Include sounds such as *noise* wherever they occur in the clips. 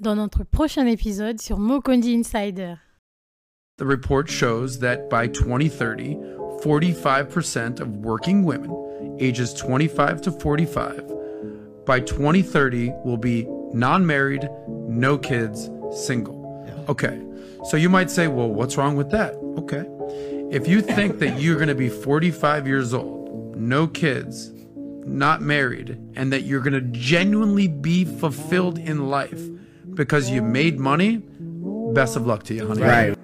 dans notre prochain épisode sur Mokondi Insider. The report shows that by 2030, 45% of working women ages 25 to 45 by 2030 will be non-married, no kids, single. Okay. So you might say, "Well, what's wrong with that?" Okay. If you think that you're going to be 45 years old, no kids, not married, and that you're going to genuinely be fulfilled in life because you made money, best of luck to you, honey. Right.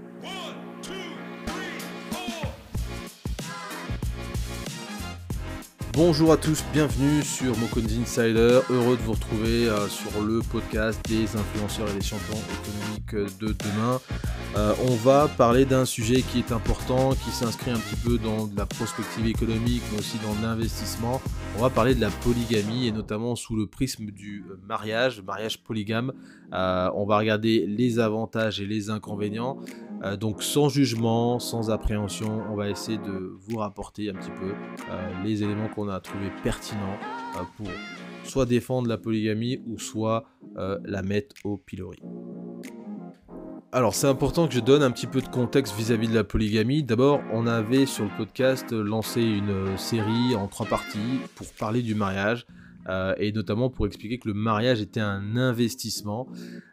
Bonjour à tous, bienvenue sur Mokonzi Insider. Heureux de vous retrouver euh, sur le podcast des influenceurs et des champions économiques de demain. Euh, on va parler d'un sujet qui est important, qui s'inscrit un petit peu dans la prospective économique, mais aussi dans l'investissement. On va parler de la polygamie et notamment sous le prisme du mariage, mariage polygame. Euh, on va regarder les avantages et les inconvénients. Euh, donc sans jugement, sans appréhension, on va essayer de vous rapporter un petit peu euh, les éléments qu'on a trouvés pertinents euh, pour soit défendre la polygamie ou soit la mettre au pilori. Alors c'est important que je donne un petit peu de contexte vis-à-vis -vis de la polygamie. D'abord, on avait sur le podcast lancé une série en trois parties pour parler du mariage. Euh, et notamment pour expliquer que le mariage était un investissement,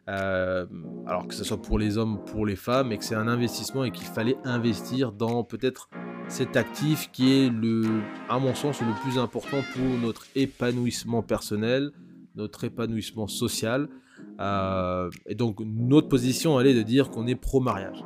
euh, alors que ce soit pour les hommes, pour les femmes, et que c'est un investissement et qu'il fallait investir dans peut-être cet actif qui est le, à mon sens, le plus important pour notre épanouissement personnel, notre épanouissement social. Euh, et donc notre position, elle est de dire qu'on est pro-mariage.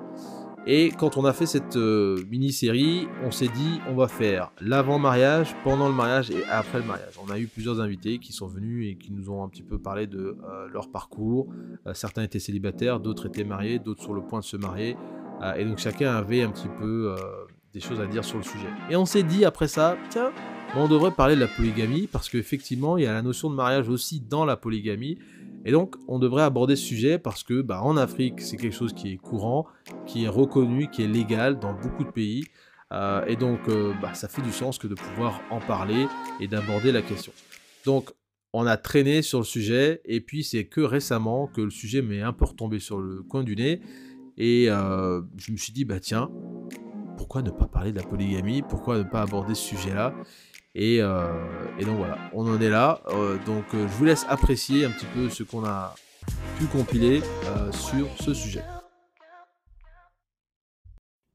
Et quand on a fait cette euh, mini-série, on s'est dit on va faire l'avant-mariage, pendant le mariage et après le mariage. On a eu plusieurs invités qui sont venus et qui nous ont un petit peu parlé de euh, leur parcours. Euh, certains étaient célibataires, d'autres étaient mariés, d'autres sur le point de se marier. et donc chacun avait un petit peu des choses à dire sur le sujet. Et on s'est dit après ça, tiens, on devrait parler de la polygamie parce qu'effectivement, il y a la notion de mariage aussi dans la polygamie. Et donc, on devrait aborder ce sujet parce que bah, en Afrique, c'est quelque chose qui est courant, qui est reconnu, qui est légal dans beaucoup de pays. Euh, et donc, euh, bah, ça fait du sens que de pouvoir en parler et d'aborder la question. Donc, on a traîné sur le sujet, et puis c'est que récemment que le sujet m'est un peu retombé sur le coin du nez. Et euh, je me suis dit, bah tiens, pourquoi ne pas parler de la polygamie? Pourquoi ne pas aborder ce sujet-là? Euh, et, donc voilà, on en est là. Euh, donc euh, je vous laisse apprécier un petit peu ce qu'on a pu compiler sur ce sujet.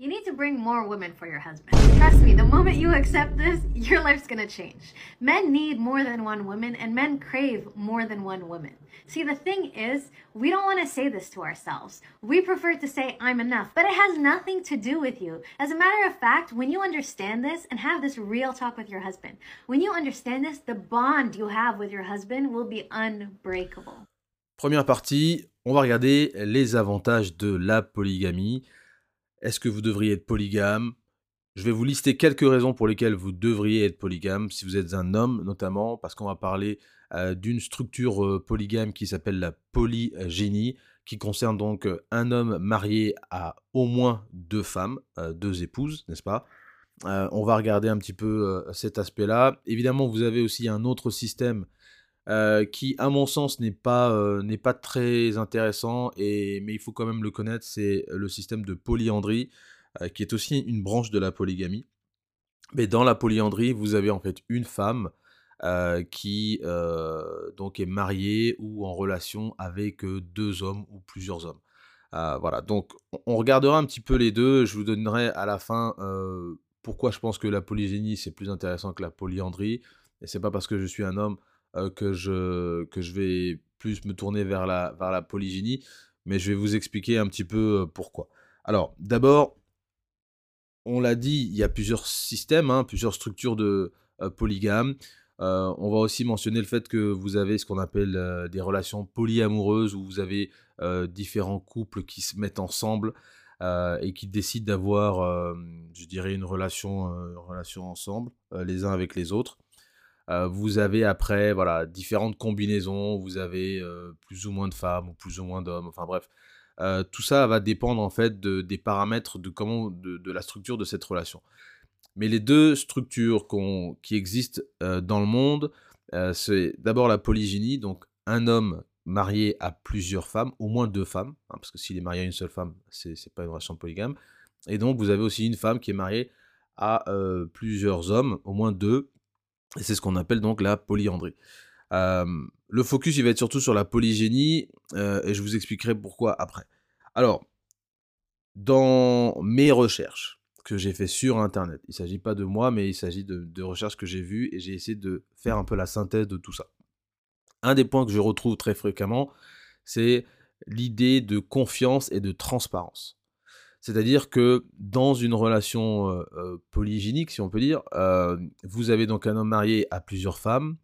You need to bring more women for your husband. Trust me, the moment you accept this, *laughs* your life's gonna change. Men need more than one woman, and men crave more than one woman. See, the thing is, we don't want to say this to ourselves. We prefer to say, I'm enough, but it has nothing to do with you. As a matter of fact, when you understand this and have this real talk with your husband, when you understand this, the bond you have with your husband will be unbreakable. Première partie, on va regarder les avantages de la polygamie. Est-ce que vous devriez être polygame? Je vais vous lister quelques raisons pour lesquelles vous devriez être polygame, si vous êtes un homme notamment, parce qu'on va parler d'une structure polygame qui s'appelle la polygénie, qui concerne donc un homme marié à au moins deux femmes, deux épouses, n'est-ce pas? On va regarder un petit peu cet aspect-là. Évidemment, vous avez aussi un autre système qui, à mon sens, n'est pas, n'est pas très intéressant, et, mais il faut quand même le connaître, c'est le système de polyandrie, qui est aussi une branche de la polygamie. Mais dans la polyandrie, vous avez en fait une femme qui donc est mariée ou en relation avec deux hommes ou plusieurs hommes. voilà, donc on regardera un petit peu les deux, je vous donnerai à la fin pourquoi je pense que la polygénie c'est plus intéressant que la polyandrie, et c'est pas parce que je suis un homme euh, que, je, que je vais plus me tourner vers la, vers la polygénie, mais je vais vous expliquer un petit peu euh, pourquoi. Alors, d'abord, on l'a dit, il y a plusieurs systèmes, hein, plusieurs structures de euh, polygames. on va aussi mentionner le fait que vous avez ce qu'on appelle des relations polyamoureuses, où vous avez différents couples qui se mettent ensemble et qui décident d'avoir, je dirais, une relation, relation ensemble, les uns avec les autres. Vous avez après voilà, différentes combinaisons, vous avez plus ou moins de femmes ou plus ou moins d'hommes, enfin bref. Tout ça va dépendre en fait des paramètres de, comment, de, la structure de cette relation. Mais les deux structures qui existent dans le monde, c'est d'abord la polygynie, donc un homme marié à plusieurs femmes, au moins deux femmes, hein, parce que s'il est marié à une seule femme, c'est n'est pas une relation polygame. Et donc, vous avez aussi une femme qui est mariée à plusieurs hommes, au moins deux. C'est ce qu'on appelle donc la polyandrie. Euh, le focus, il va être surtout sur la polygénie, euh, et je vous expliquerai pourquoi après. Alors, dans mes recherches que j'ai fait sur Internet, il ne s'agit pas de moi, mais il s'agit de recherches que j'ai vues, et j'ai essayé de faire un peu la synthèse de tout ça. Un des points que je retrouve très fréquemment, c'est l'idée de confiance et de transparence. C'est-à-dire que dans une relation euh, euh, polygynique, si on peut dire, euh, vous avez donc un homme marié à plusieurs femmes,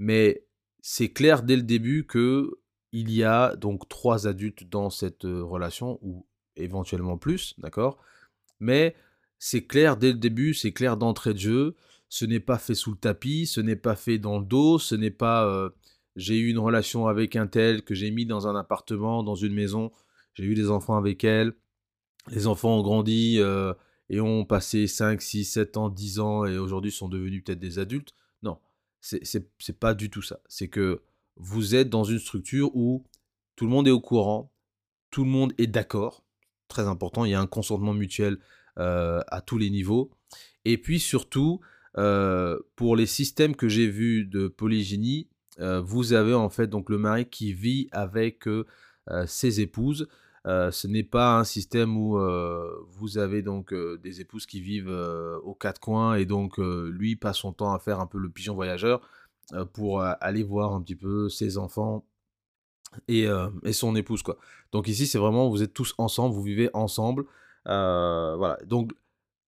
mais c'est clair dès le début que il y a donc trois adultes dans cette relation ou éventuellement plus, d'accord? Mais c'est clair dès le début, c'est clair d'entrée de jeu. Ce n'est pas fait sous le tapis, ce n'est pas fait dans le dos, ce n'est pas j'ai eu une relation avec un tel que j'ai mis dans un appartement, dans une maison, j'ai eu des enfants avec elle, les enfants ont grandi euh, et ont passé 5, 6, 7 ans, 10 ans et aujourd'hui sont devenus peut-être des adultes. Non, c'est pas du tout ça. C'est que vous êtes dans une structure où tout le monde est au courant, tout le monde est d'accord. Très important, il y a un consentement mutuel euh, à tous les niveaux. Et puis surtout, euh, pour les systèmes que j'ai vus de polygynie, vous avez en fait donc le mari qui vit avec ses épouses. Ce n'est pas un système où vous avez donc des épouses qui vivent aux quatre coins et donc lui passe son temps à faire un peu le pigeon voyageur pour aller voir un petit peu ses enfants et, et son épouse quoi. Donc ici c'est vraiment vous êtes tous ensemble, vous vivez ensemble, voilà. Donc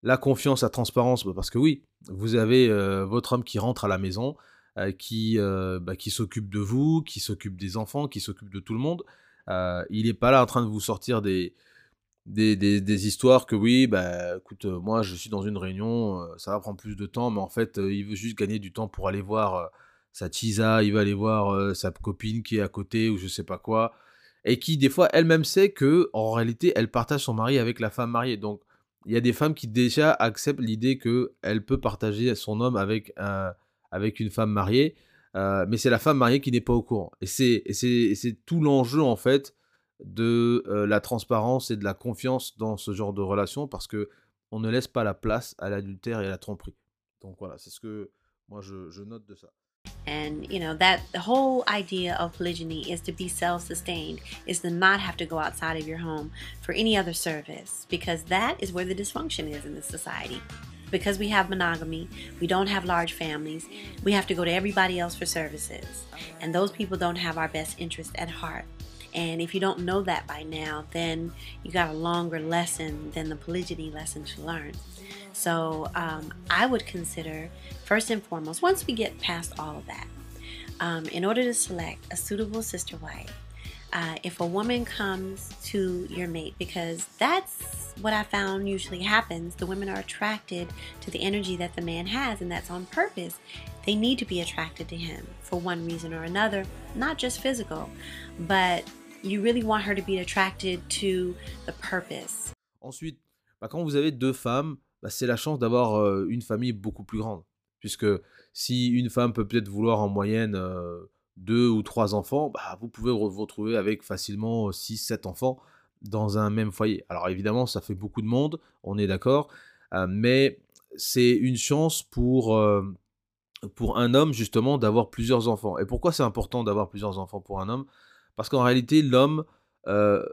la confiance, la transparence, bah, parce que oui, vous avez votre homme qui rentre à la maison, euh, qui, euh, bah, qui s'occupe de vous, qui s'occupe des enfants, qui s'occupe de tout le monde. Euh, il n'est pas là en train de vous sortir des, des, des, histoires que oui, bah écoute, moi je suis dans une réunion, ça va prendre plus de temps, mais en fait il veut juste gagner du temps pour aller voir sa tisa, il va aller voir sa copine qui est à côté ou je sais pas quoi, et qui des fois elle-même sait que en réalité elle partage son mari avec la femme mariée. Donc il y a des femmes qui déjà acceptent l'idée que elle peut partager son homme avec un avec une femme mariée, euh, mais c'est la femme mariée qui n'est pas au courant. Et c'est tout l'enjeu en fait de euh, la transparence et de la confiance dans ce genre de relation parce que on ne laisse pas la place à l'adultère et à la tromperie. Donc voilà, c'est ce que moi je, note de ça. And you know that the whole idea of polygyny is to be self-sustained, is to not have to go outside of your home for any other service, because that is where the dysfunction is in the society. Because we have monogamy, we don't have large families, we have to go to everybody else for services. And those people don't have our best interest at heart. And if you don't know that by now, then you got a longer lesson than the polygyny lesson to learn. So um, I would consider, first and foremost, once we get past all of that, um, in order to select a suitable sister wife, uh, if a woman comes to your mate, because that's what I found usually happens. The women are attracted to the energy that the man has, and that's on purpose. They need to be attracted to him for one reason or another, not just physical, but you really want her to be attracted to the purpose. Ensuite, bah, quand vous avez deux femmes, bah, c'est la chance d'avoir euh, une famille beaucoup plus grande. Puisque si une femme peut peut-être vouloir en moyenne euh, deux ou trois enfants, bah, vous pouvez vous retrouver avec facilement 6-7 enfants dans un même foyer. Alors évidemment, ça fait beaucoup de monde, on est d'accord, euh, mais c'est une chance pour, euh, pour un homme justement d'avoir plusieurs enfants. Et pourquoi c'est important d'avoir plusieurs enfants pour un homme? Parce qu'en réalité, l'homme, euh,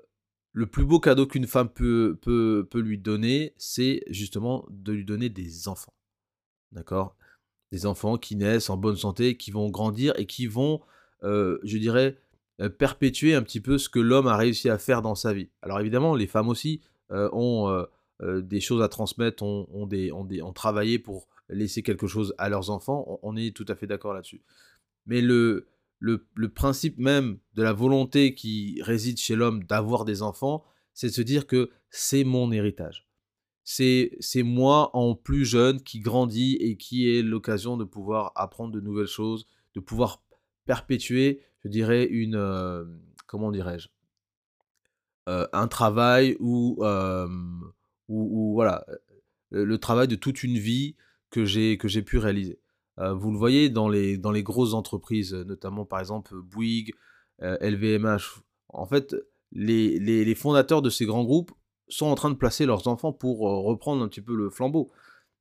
le plus beau cadeau qu'une femme peut, peut, peut lui donner, c'est justement de lui donner des enfants. D'accord? Des enfants qui naissent en bonne santé, qui vont grandir et qui vont, je dirais, euh, perpétuer un petit peu ce que l'homme a réussi à faire dans sa vie. Alors évidemment, les femmes aussi euh, ont euh, des choses à transmettre, ont, des, travaillé pour laisser quelque chose à leurs enfants. On, est tout à fait d'accord là-dessus. Mais le, le, principe même de la volonté qui réside chez l'homme d'avoir des enfants, c'est de se dire que c'est mon héritage. C'est moi en plus jeune qui grandit et qui ai l'occasion de pouvoir apprendre de nouvelles choses, de pouvoir perpétuer je dirais, une. Euh, comment dirais-je euh, Un travail où, voilà, le, travail de toute une vie que j'ai pu réaliser. Euh, vous le voyez dans les, dans les grosses entreprises, notamment par exemple Bouygues, LVMH. En fait, les, les, fondateurs de ces grands groupes sont en train de placer leurs enfants pour reprendre un petit peu le flambeau.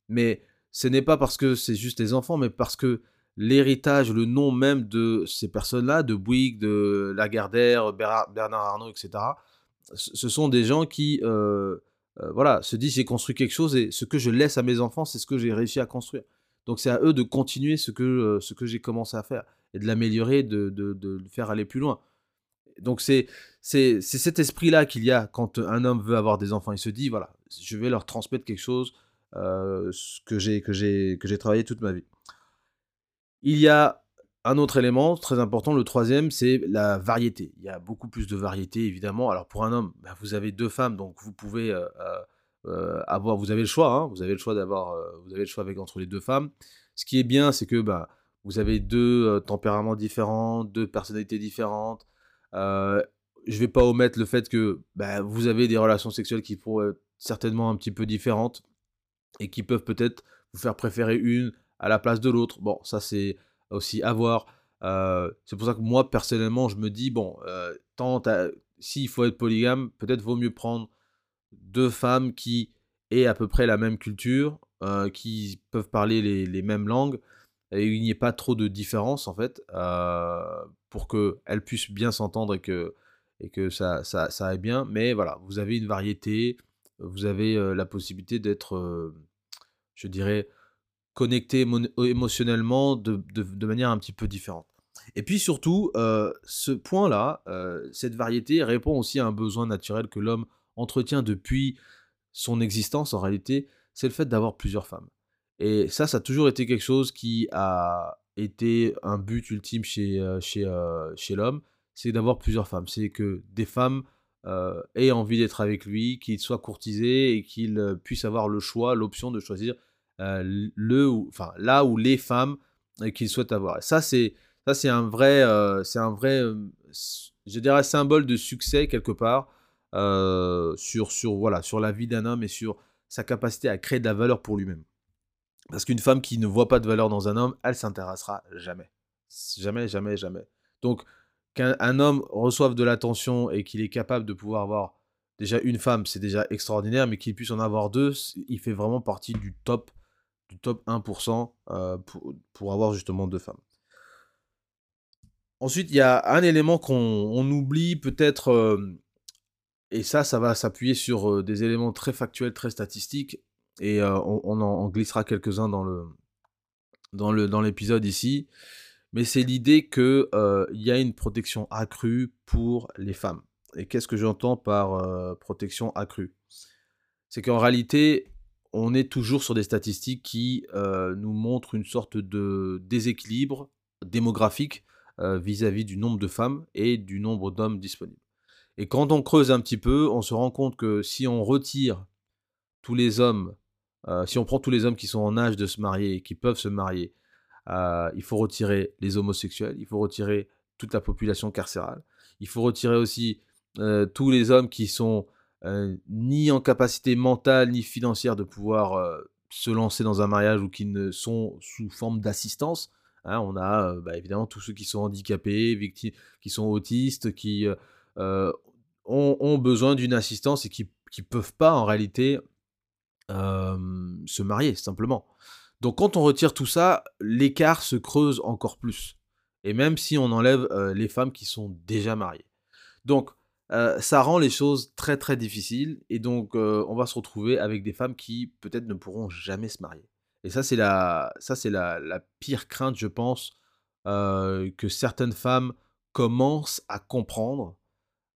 Mais ce n'est pas parce que c'est juste les enfants, mais parce que l'héritage, le nom même de ces personnes-là, de Bouygues, de Lagardère, Bernard Arnault, etc., ce sont des gens qui voilà, se disent j'ai construit quelque chose et ce que je laisse à mes enfants, c'est ce que j'ai réussi à construire. Donc c'est à eux de continuer ce que, ce que j'ai commencé à faire et de l'améliorer, de, de, de, le faire aller plus loin. Donc c'est cet esprit-là qu'il y a quand un homme veut avoir des enfants. Il se dit, voilà, je vais leur transmettre quelque chose euh, que j'ai travaillé toute ma vie. Il y a un autre élément très important, le troisième, c'est la variété. Il y a beaucoup plus de variété, évidemment. Alors pour un homme, bah, vous avez deux femmes, donc vous pouvez euh, euh, avoir, vous avez le choix, hein. vous avez le choix d'avoir, vous avez le choix avec entre les deux femmes. Ce qui est bien, c'est que bah, vous avez deux tempéraments différents, deux personnalités différentes. Je ne vais pas omettre le fait que bah, vous avez des relations sexuelles qui pourraient être certainement un petit peu différentes et qui peuvent peut-être vous faire préférer une à la place de l'autre. Bon, ça c'est aussi à voir. c'est pour ça que moi personnellement, je me dis bon, tant s'il faut être polygame, peut-être vaut mieux prendre deux femmes qui aient à peu près la même culture, qui peuvent parler les, mêmes langues et il n'y ait pas trop de différence en fait, pour qu'elles puissent bien s'entendre et que, et que ça, ça, ça aille bien. Mais voilà, vous avez une variété, vous avez la possibilité d'être, je dirais, connecté émotionnellement de, de, manière un petit peu différente. Et puis surtout, ce point-là, cette variété répond aussi à un besoin naturel que l'homme entretient depuis son existence en réalité, c'est le fait d'avoir plusieurs femmes. Et ça, ça a toujours été quelque chose qui a été un but ultime chez, chez, chez l'homme, c'est d'avoir plusieurs femmes. C'est que des femmes euh, ait envie d'être avec lui, qu'il soit courtisé et qu'il euh, puisse avoir le choix, l'option de choisir euh, le, enfin, là où les femmes qu'il souhaite avoir. ça, c'est ça, c'est un vrai, c'est un vrai, je dirais, symbole de succès quelque part sur, sur, voilà, sur la vie d'un homme et sur sa capacité à créer de la valeur pour lui-même. Parce qu'une femme qui ne voit pas de valeur dans un homme, elle s'intéressera jamais. Jamais, jamais, jamais. Donc, qu'un homme reçoive de l'attention et qu'il est capable de pouvoir avoir déjà une femme, c'est déjà extraordinaire, mais qu'il puisse en avoir deux, il fait vraiment partie du top, du top 1% euh, pour, pour, avoir justement deux femmes. Ensuite, il y a un élément qu'on oublie peut-être, euh, et ça, ça va s'appuyer sur euh, des éléments très factuels, très statistiques, et on, en glissera quelques-uns dans le dans le dans l'épisode ici mais c'est l'idée qu'il y a une protection accrue pour les femmes. Et qu'est-ce que j'entends par protection accrue? C'est qu'en réalité, on est toujours sur des statistiques qui nous montrent une sorte de déséquilibre démographique vis-à-vis du nombre de femmes et du nombre d'hommes disponibles. Et quand on creuse un petit peu, on se rend compte que si on retire tous les hommes, si on prend tous les hommes qui sont en âge de se marier et qui peuvent se marier, euh, il faut retirer les homosexuels, il faut retirer toute la population carcérale, il faut retirer aussi euh, tous les hommes qui sont euh, ni en capacité mentale ni financière de pouvoir se lancer dans un mariage ou qui ne sont sous forme d'assistance. Hein. on a bah, évidemment tous ceux qui sont handicapés, victimes, qui sont autistes, qui ont, besoin d'une assistance et qui ne peuvent pas en réalité se marier simplement. Donc quand on retire tout ça, l'écart se creuse encore plus. Et même si on enlève euh, les femmes qui sont déjà mariées. Donc euh, ça rend les choses très très difficiles. Et donc euh, on va se retrouver avec des femmes qui peut-être ne pourront jamais se marier. Et ça c'est la, ça, c'est la, la, pire crainte, je pense, que certaines femmes commencent à comprendre.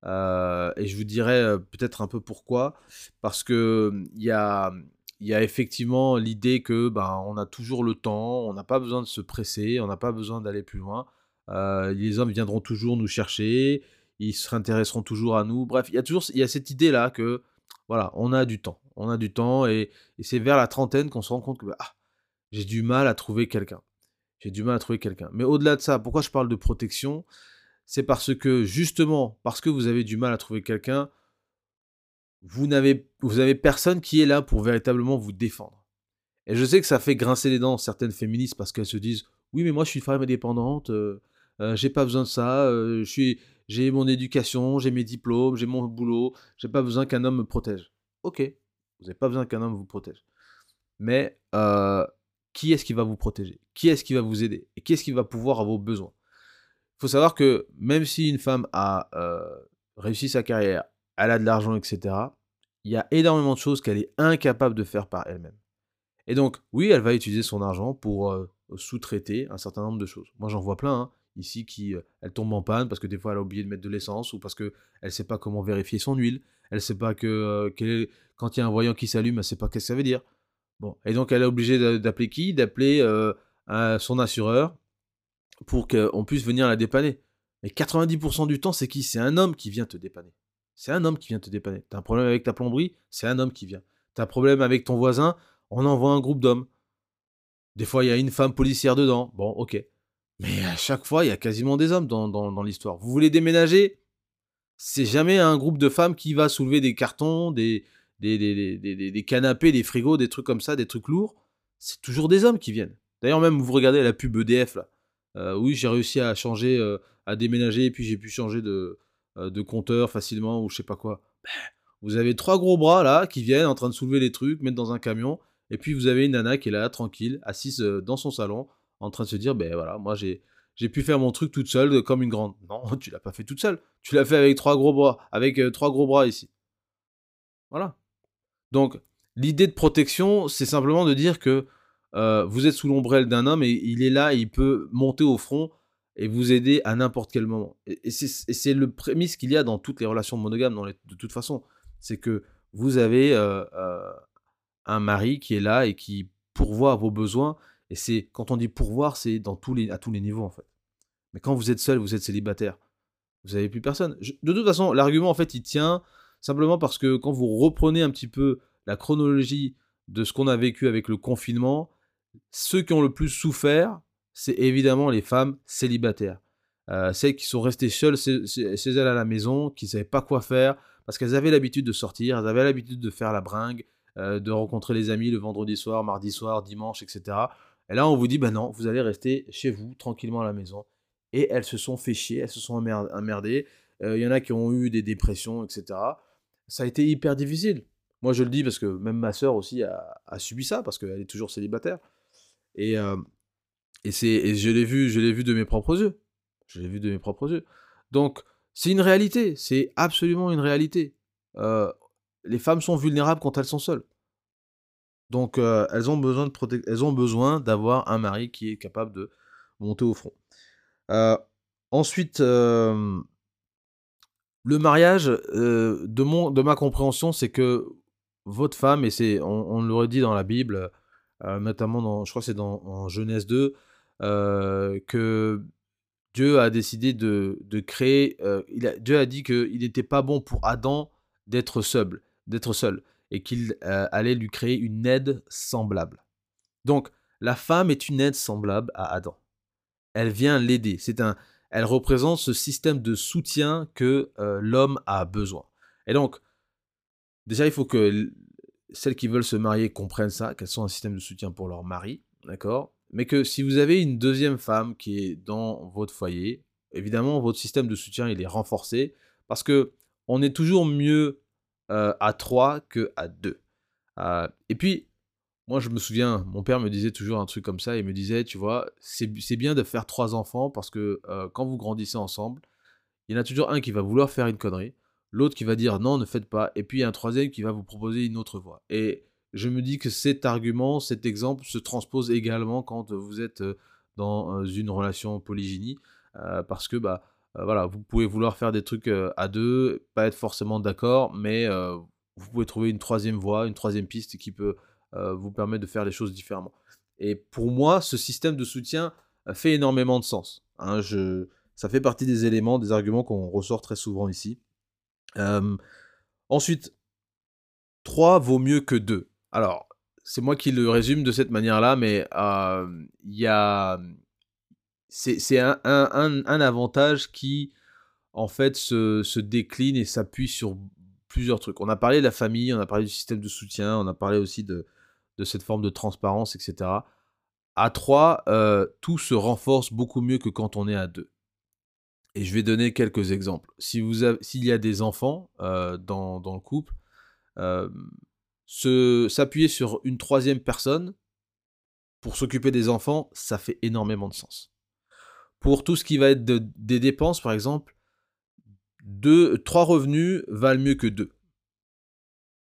Et je vous dirai peut-être un peu pourquoi. Parce que il y a y a effectivement l'idée que ben, on a toujours le temps, on n'a pas besoin de se presser, on n'a pas besoin d'aller plus loin. Euh, les hommes viendront toujours nous chercher, ils se réintéresseront toujours à nous. Bref, il y a toujours y a cette idée là que voilà, on a du temps, on a du temps et, c'est vers la trentaine qu'on se rend compte que bah, ah, j'ai du mal à trouver quelqu'un. J'ai du mal à trouver quelqu'un. Mais au-delà de ça, pourquoi je parle de protection? C'est parce que justement, parce que vous avez du mal à trouver quelqu'un, vous n'avez vous avez personne qui est là pour véritablement vous défendre. Et je sais que ça fait grincer les dents certaines féministes parce qu'elles se disent oui mais moi je suis une femme indépendante, euh, euh, j'ai pas besoin de ça, euh, j'ai mon éducation, j'ai mes diplômes, j'ai mon boulot, j'ai pas besoin qu'un homme me protège. Ok, vous n'avez pas besoin qu'un homme vous protège. Mais qui est-ce qui va vous protéger? Qui est-ce qui va vous aider? Et qui est-ce qui va pouvoir à vos besoins? Faut savoir que même si une femme a euh, réussi sa carrière, elle a de l'argent, etc., il y a énormément de choses qu'elle est incapable de faire par elle-même. Et donc, oui, elle va utiliser son argent pour euh, sous-traiter un certain nombre de choses. Moi, j'en vois plein. Hein, ici qui euh, elle tombe en panne parce que des fois elle a oublié de mettre de l'essence ou parce que elle sait pas comment vérifier son huile, elle sait pas que euh, quand il y a un voyant qui s'allume, elle sait pas qu'est-ce que ça veut dire. Bon, et donc elle est obligée d'appeler qui? D'appeler son assureur pour qu'on puisse venir la dépanner. Mais 90% du temps, c'est qui? C'est un homme qui vient te dépanner. C'est un homme qui vient te dépanner. T'as un problème avec ta plomberie? C'est un homme qui vient. T'as un problème avec ton voisin? On envoie un groupe d'hommes. Des fois, il y a une femme policière dedans. Bon, ok. Mais à chaque fois, il y a quasiment des hommes dans, l'histoire. Vous voulez déménager? C'est jamais un groupe de femmes qui va soulever des cartons, des, des, canapés, des frigos, des trucs comme ça, des trucs lourds. C'est toujours des hommes qui viennent. D'ailleurs, même vous regardez la pub EDF là. Euh, oui, j'ai réussi à changer, euh, à déménager, et puis j'ai pu changer de, euh, compteur facilement ou je sais pas quoi. Ben, vous avez trois gros bras là qui viennent en train de soulever les trucs, mettre dans un camion, et puis vous avez une nana qui est là, tranquille, assise dans son salon, en train de se dire, ben voilà, moi j'ai j'ai pu faire mon truc toute seule comme une grande. Non, *laughs* tu l'as pas fait toute seule. Tu l'as fait avec trois gros bras, avec trois gros bras ici. Voilà. Donc l'idée de protection, c'est simplement de dire que vous êtes sous l'ombrelle d'un homme et il est là, et il peut monter au front et vous aider à n'importe quel moment. Et, c'est le prémisse qu'il y a dans toutes les relations monogames, de toute façon. C'est que vous avez euh, euh, un mari qui est là et qui pourvoit à vos besoins. Et c'est quand on dit pourvoir, c'est dans tous les, à tous les niveaux en fait. Mais quand vous êtes seul, vous êtes célibataire, vous n'avez plus personne. de toute façon, l'argument en fait, il tient simplement parce que quand vous reprenez un petit peu la chronologie de ce qu'on a vécu avec le confinement, ceux qui ont le plus souffert, c'est évidemment les femmes célibataires. Euh, celles qui sont restées seules chez, elles à la maison, qui ne savaient pas quoi faire, parce qu'elles avaient l'habitude de sortir, elles avaient l'habitude de faire la bringue, euh, de rencontrer les amis le vendredi soir, mardi soir, dimanche, etc. Et là, on vous dit, ben non, vous allez rester chez vous, tranquillement à la maison. Et elles se sont fait chier, elles se sont emmerdées. Euh, il y en a qui ont eu des dépressions, etc. Ça a été hyper difficile. Moi, je le dis parce que même ma sœur aussi a, subi ça, parce qu'elle est toujours célibataire. Et, et, c'est, je l'ai vu, je l'ai vu de mes propres yeux. Je l'ai vu de mes propres yeux. Donc, c'est une réalité. C'est absolument une réalité. Euh, les femmes sont vulnérables quand elles sont seules. Donc, euh, elles ont besoin de elles ont besoin d'avoir un mari qui est capable de monter au front. Euh, ensuite, le mariage, de, mon, de ma compréhension, c'est que votre femme, et c'est, on, on l'aurait dit dans la Bible, notamment dans, je crois c'est dans en Genèse 2, euh, que Dieu a décidé de, créer. Euh, il a, Dieu a dit qu'il n'était pas bon pour Adam d'être seul, d'être seul, et qu'il euh, allait lui créer une aide semblable. Donc, la femme est une aide semblable à Adam. Elle vient l'aider. C'est un, elle représente ce système de soutien que l'homme a besoin. Et donc, déjà, il faut que celles qui veulent se marier comprennent ça, qu'elles sont un système de soutien pour leur mari, d'accord? Mais que si vous avez une deuxième femme qui est dans votre foyer, évidemment, votre système de soutien, il est renforcé, parce que on est toujours mieux euh, à trois que à deux. Euh, et puis, moi, je me souviens, mon père me disait toujours un truc comme ça, il me disait, tu vois, c'est bien de faire trois enfants, parce que euh, quand vous grandissez ensemble, il y en a toujours un qui va vouloir faire une connerie, l'autre qui va dire non, ne faites pas, et puis il y a un troisième qui va vous proposer une autre voie. Et je me dis que cet argument, cet exemple se transpose également quand vous êtes euh, dans euh, une relation polygynie, euh, parce que bah voilà, vous pouvez vouloir faire des trucs à deux, pas être forcément d'accord, mais vous pouvez trouver une troisième voie, une troisième piste qui peut vous permettre de faire les choses différemment. Et pour moi, ce système de soutien fait énormément de sens. Hein, ça fait partie des éléments, des arguments qu'on ressort très souvent ici. Ensuite, 3 vaut mieux que 2. Alors, c'est moi qui le résume de cette manière-là, mais il y a. C'est un, avantage qui, en fait, se, décline et s'appuie sur plusieurs trucs. On a parlé de la famille, on a parlé du système de soutien, on a parlé aussi de, cette forme de transparence, etc. À trois, tout se renforce beaucoup mieux que quand on est à deux. Et je vais donner quelques exemples. Si vous S'il y a des enfants euh, dans, dans le couple, s'appuyer sur une troisième personne pour s'occuper des enfants, ça fait énormément de sens. Pour tout ce qui va être de- des dépenses, par exemple, deux, trois revenus valent mieux que deux.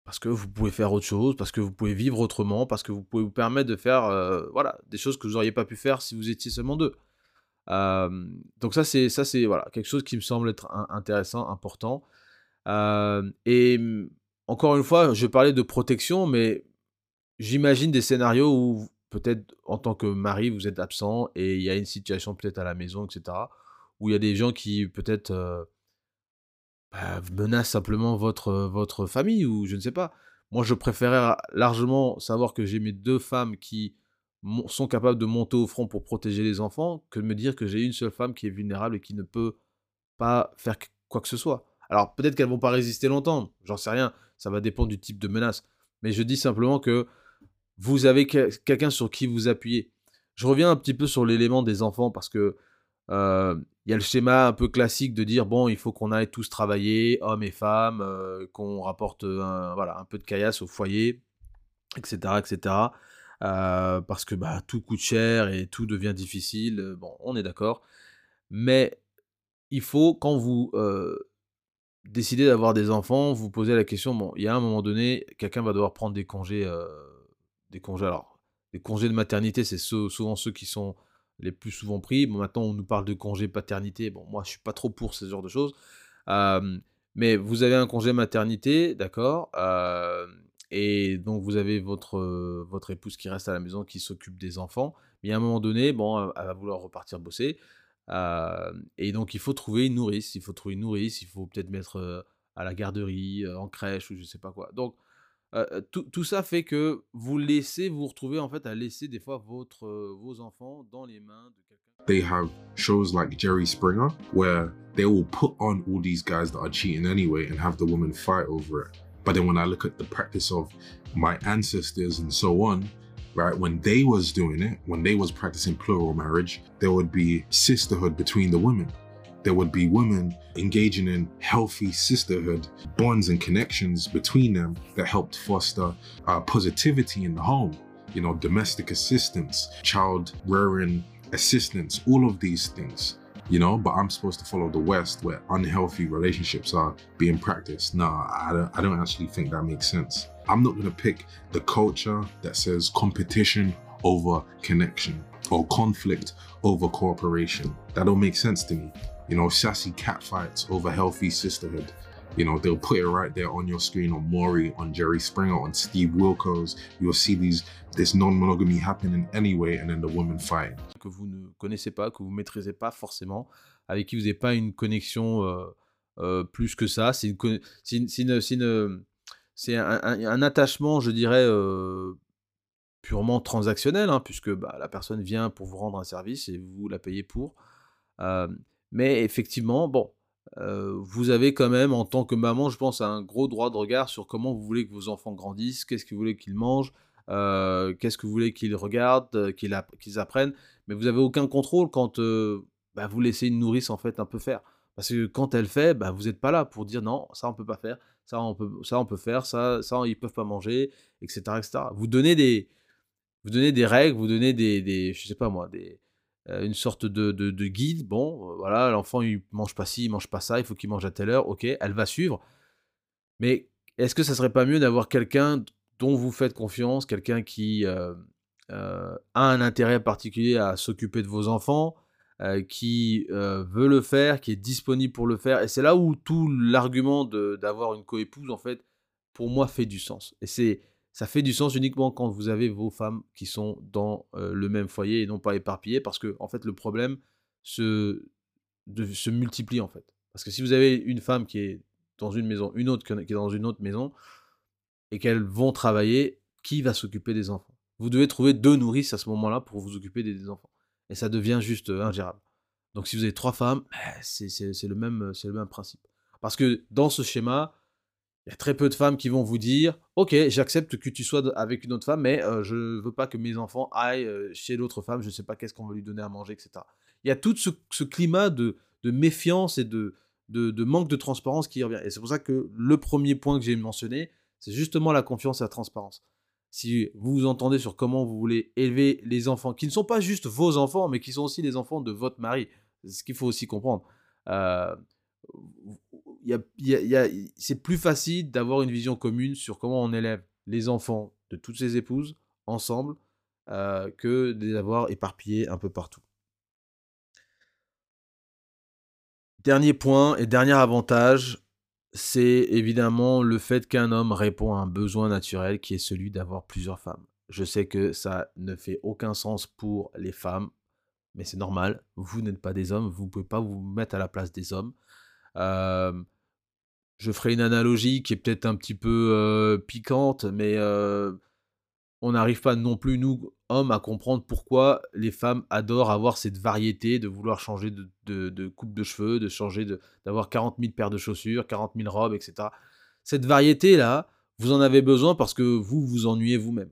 Parce que vous pouvez faire autre chose, parce que vous pouvez vivre autrement, parce que vous pouvez vous permettre de faire euh, voilà, des choses que vous n'auriez pas pu faire si vous étiez seulement deux. Donc ça, c'est ça, c'est voilà, quelque chose qui me semble être intéressant, important. Et encore une fois, je parlais de protection, mais j'imagine des scénarios où peut-être en tant que mari, vous êtes absent et il y a une situation peut-être à la maison, etc., où il y a des gens qui peut-être bah, menacent simplement votre, votre famille ou je ne sais pas. Moi, je préférais largement savoir que j'ai mes deux femmes qui sont capables de monter au front pour protéger les enfants que de me dire que j'ai une seule femme qui est vulnérable et qui ne peut pas faire qu- quoi que ce soit. Alors peut-être qu'elles vont pas résister longtemps, j'en sais rien, ça va dépendre du type de menace. Mais je dis simplement que vous avez que- quelqu'un sur qui vous appuyez. Je reviens un petit peu sur l'élément des enfants parce que euh, il y a le schéma un peu classique de dire bon, il faut qu'on aille tous travailler, hommes et femmes, euh, qu'on rapporte un, voilà, un peu de caillasse au foyer, etc. etc. Euh, parce que bah, tout coûte cher et tout devient difficile. euh, Bon, on est d'accord. Mais il faut, quand vous euh, décidez d'avoir des enfants, vous posez la question, bon, il y a un moment donné, quelqu'un va devoir prendre des congés, des congés, alors, les congés de maternité, c'est souvent ceux qui sont les plus souvent pris. Bon, maintenant, on nous parle de congés paternité. Bon, moi, je suis pas trop pour ce genre de choses. Mais vous avez un congé maternité, d'accord Et donc, vous avez votre, euh, votre épouse qui reste à la maison, qui s'occupe des enfants. Mais à un moment donné, bon, elle va vouloir repartir bosser. Euh, et donc, il faut trouver une nourrice. Il faut trouver une nourrice. Il faut peut-être mettre euh, à la garderie, en crèche ou je sais pas quoi. Donc, tout, tout ça fait que vous laissez, vous retrouvez en fait à laisser des fois votre, vos enfants dans les mains de quelqu'un. they have shows like Jerry Springer where they will put on all these guys that are cheating anyway and have the women fight over it. But then when I look at the practice of my ancestors and so on, right, when they was doing it, when they was practicing plural marriage, there would be sisterhood between the women. There would be women engaging in healthy sisterhood bonds and connections between them that helped foster uh, positivity in the home. You know, domestic assistance, child rearing assistance, all of these things, you know, but I'm supposed to follow the West where unhealthy relationships are being practiced. Nah, I don't, I don't actually think that makes sense. I'm not going to pick the culture that says competition over connection or conflict over cooperation. That don't make sense to me. You know, sassy cat fights over healthy sisterhood. You know, they'll put it right there on your screen on Maury, on Jerry Springer, on Steve Wilkos. You'll see these this non-monogamy happening anyway, and then the woman fighting. que vous ne connaissez pas, que vous maîtrisez pas forcément, avec qui vous n'avez pas une connexion euh, euh, plus que ça. C'est un, un- un attachement, je dirais, euh, purement transactionnel, hein, puisque bah, la personne vient pour vous rendre un service et vous la payez pour. Mais effectivement, bon, vous avez quand même, en tant que maman, je pense, un gros droit de regard sur comment vous voulez que vos enfants grandissent, qu'est-ce que vous voulez qu'ils mangent, qu'est-ce que vous voulez qu'ils regardent, qu'ils app- qu'ils apprennent? Mais vous avez aucun contrôle quand bah, vous laissez une nourrice en fait un peu faire. Parce que quand elle fait, bah, vous n'êtes pas là pour dire non, ça on peut pas faire, ça on peut, ça on peut faire, ça, ça ils peuvent pas manger, etc., etc. Vous donnez des, vous donnez des règles, vous donnez des, je sais pas moi, des, une sorte de, de, de guide. Bon, voilà, l'enfant il mange pas ci, il mange pas ça, il faut qu'il mange à telle heure. Ok, elle va suivre. Mais est-ce que ça serait pas mieux d'avoir quelqu'un dont vous faites confiance, quelqu'un qui euh, euh, a un intérêt particulier à s'occuper de vos enfants, euh, qui veut le faire, qui est disponible pour le faire. Et c'est là où tout l'argument d'avoir une coépouse, en fait, pour moi, fait du sens. Et c'est ça fait du sens uniquement quand vous avez vos femmes qui sont dans le même foyer et non pas éparpillées, parce que en fait, le problème se, se multiplie en fait. Parce que si vous avez une femme qui est dans une maison, une autre qui est dans une autre maison, et qu'elles vont travailler, qui va s'occuper des enfants? Vous devez trouver deux nourrices à ce moment-là pour vous occuper des, enfants. Et ça devient juste euh, ingérable. Donc si vous avez trois femmes, bah, c'est le, même- le même principe. Parce que dans ce schéma, il y a très peu de femmes qui vont vous dire Ok, j'accepte que tu sois avec une autre femme, mais euh, je veux pas que mes enfants aillent euh, chez l'autre femme, je sais pas qu'est-ce qu'on va lui donner à manger, etc. Il y a tout ce, climat de, méfiance et de manque de transparence qui revient. Et c'est pour ça que le premier point que j'ai mentionné, c'est justement la confiance et la transparence. Si vous vous entendez sur comment vous voulez élever les enfants, qui ne sont pas juste vos enfants, mais qui sont aussi les enfants de votre mari, c'est ce qu'il faut aussi comprendre. Euh, y a- y a- c'est plus facile d'avoir une vision commune sur comment on élève les enfants de toutes ses épouses ensemble euh, que de les avoir éparpillés un peu partout. Dernier point et dernier avantage, c'est évidemment le fait qu'un homme répond à un besoin naturel qui est celui d'avoir plusieurs femmes. Je sais que ça ne fait aucun sens pour les femmes, mais c'est normal. Vous n'êtes pas des hommes, vous ne pouvez pas vous mettre à la place des hommes. Je ferai une analogie qui est peut-être un petit peu piquante, mais on n'arrive pas non plus, nous, hommes, à comprendre pourquoi les femmes adorent avoir cette variété, de vouloir changer de, coupe de cheveux, de changer d'avoir 40 000 paires de chaussures, 40 000 robes, etc. Cette variété-là, vous en avez besoin parce que vous vous ennuyez vous-même.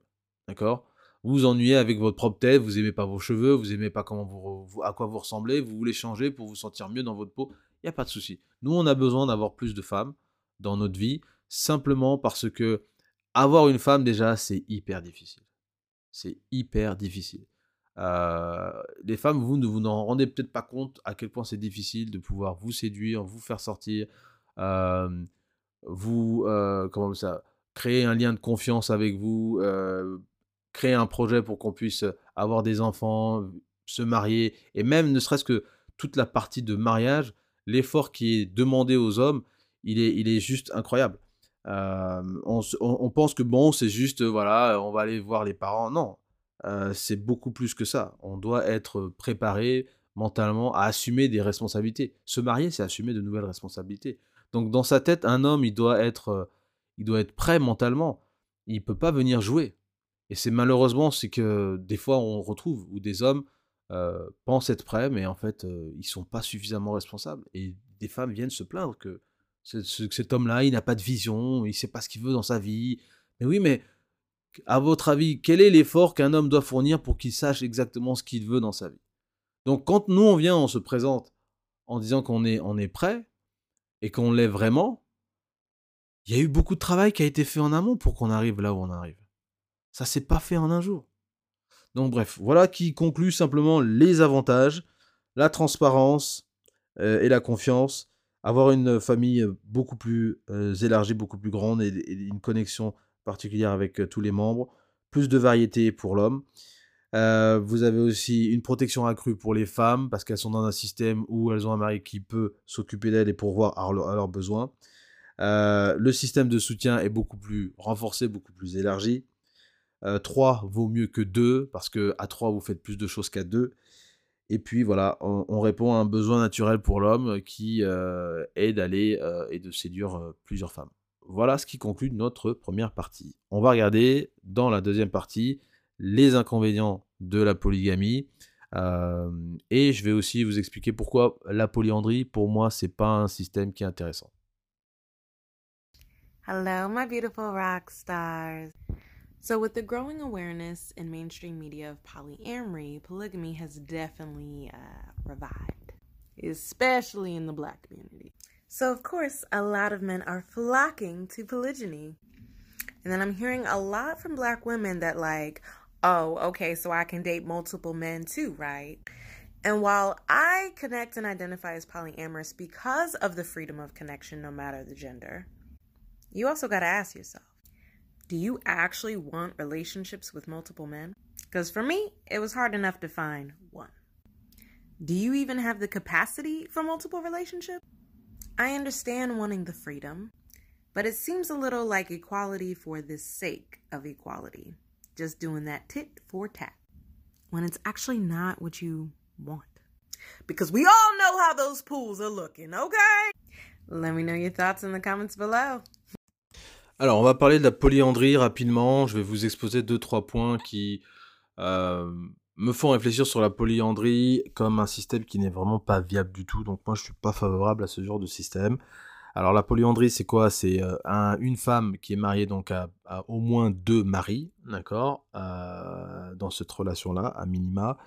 D'accord? Vous vous ennuyez avec votre propre tête, vous aimez pas vos cheveux, vous aimez pas comment vous, vous- à quoi vous ressemblez, vous voulez changer pour vous sentir mieux dans votre peau. Il n'y a pas de souci. Nous, on a besoin d'avoir plus de femmes dans notre vie, simplement parce que avoir une femme, déjà, c'est hyper difficile. C'est hyper difficile. Les femmes, vous ne vous en rendez peut-être pas compte à quel point c'est difficile de pouvoir vous séduire, vous faire sortir, vous, comment ça, créer un lien de confiance avec vous, créer un projet pour qu'on puisse avoir des enfants, se marier, et même ne serait-ce que toute la partie de mariage, l'effort qui est demandé aux hommes, il est, il est juste incroyable. On, se- on- on pense que bon, c'est juste, voilà, on va aller voir les parents. Non, c'est beaucoup plus que ça. On doit être préparé mentalement à assumer des responsabilités. Se marier, c'est assumer de nouvelles responsabilités. Donc dans sa tête, un homme, il doit être, il doit être prêt mentalement. Il peut pas venir jouer. Et c'est malheureusement, c'est que des fois on retrouve où des hommes pensent être prêts, mais en fait, euh, ils sont pas suffisamment responsables. Et des femmes viennent se plaindre que cet homme-là, il n'a pas de vision, il sait pas ce qu'il veut dans sa vie. Mais oui, mais à votre avis, quel est l'effort qu'un homme doit fournir pour qu'il sache exactement ce qu'il veut dans sa vie? Donc quand nous on vient, on se présente en disant qu'on est, on est prêt et qu'on l'est vraiment, il y a eu beaucoup de travail qui a été fait en amont pour qu'on arrive là où on arrive. Ça s'est pas fait en un jour. Donc bref, voilà qui conclut simplement les avantages, la transparence euh, et la confiance, avoir une famille beaucoup plus élargie, beaucoup plus grande et, une connexion particulière avec tous les membres, plus de variété pour l'homme. Vous avez aussi une protection accrue pour les femmes parce qu'elles sont dans un système où elles ont un mari qui peut s'occuper d'elles et pourvoir à, leur- à leurs besoins. Le système de soutien est beaucoup plus renforcé, beaucoup plus élargi. 3 vaut mieux que 2 parce que à 3 vous faites plus de choses qu'à 2. Et puis voilà, on, on répond à un besoin naturel pour l'homme qui euh, est d'aller euh, et de séduire euh, plusieurs femmes. Voilà ce qui conclut notre première partie. On va regarder dans la deuxième partie les inconvénients de la polygamie. Euh, et je vais aussi vous expliquer pourquoi la polyandrie, pour moi, c'est pas un système qui est intéressant. Hello, my beautiful rock stars. So, with the growing awareness in mainstream media of polyamory, polygamy has definitely uh, revived, especially in the black community. So, of course, a lot of men are flocking to polygyny. And then I'm hearing a lot from black women that, like, oh, okay, so I can date multiple men too, right? And while I connect and identify as polyamorous because of the freedom of connection, no matter the gender, you also got to ask yourself do you actually want relationships with multiple men? Because for me, it was hard enough to find one. Do you even have the capacity for multiple relationships? I understand wanting the freedom, but it seems a little like equality for the sake of equality, just doing that tit for tat, when it's actually not what you want. Because we all know how those pools are looking, okay? Let me know your thoughts in the comments below. Alors, on va parler de la polyandrie rapidement. Je vais vous exposer deux, trois points qui euh, me font réfléchir sur la polyandrie comme un système qui n'est vraiment pas viable du tout. Donc, moi, je suis pas favorable à ce genre de système. Alors, la polyandrie, c'est quoi? C'est euh, un- une femme qui est mariée donc à, au moins deux maris, d'accord, euh, dans cette relation-là, à minima.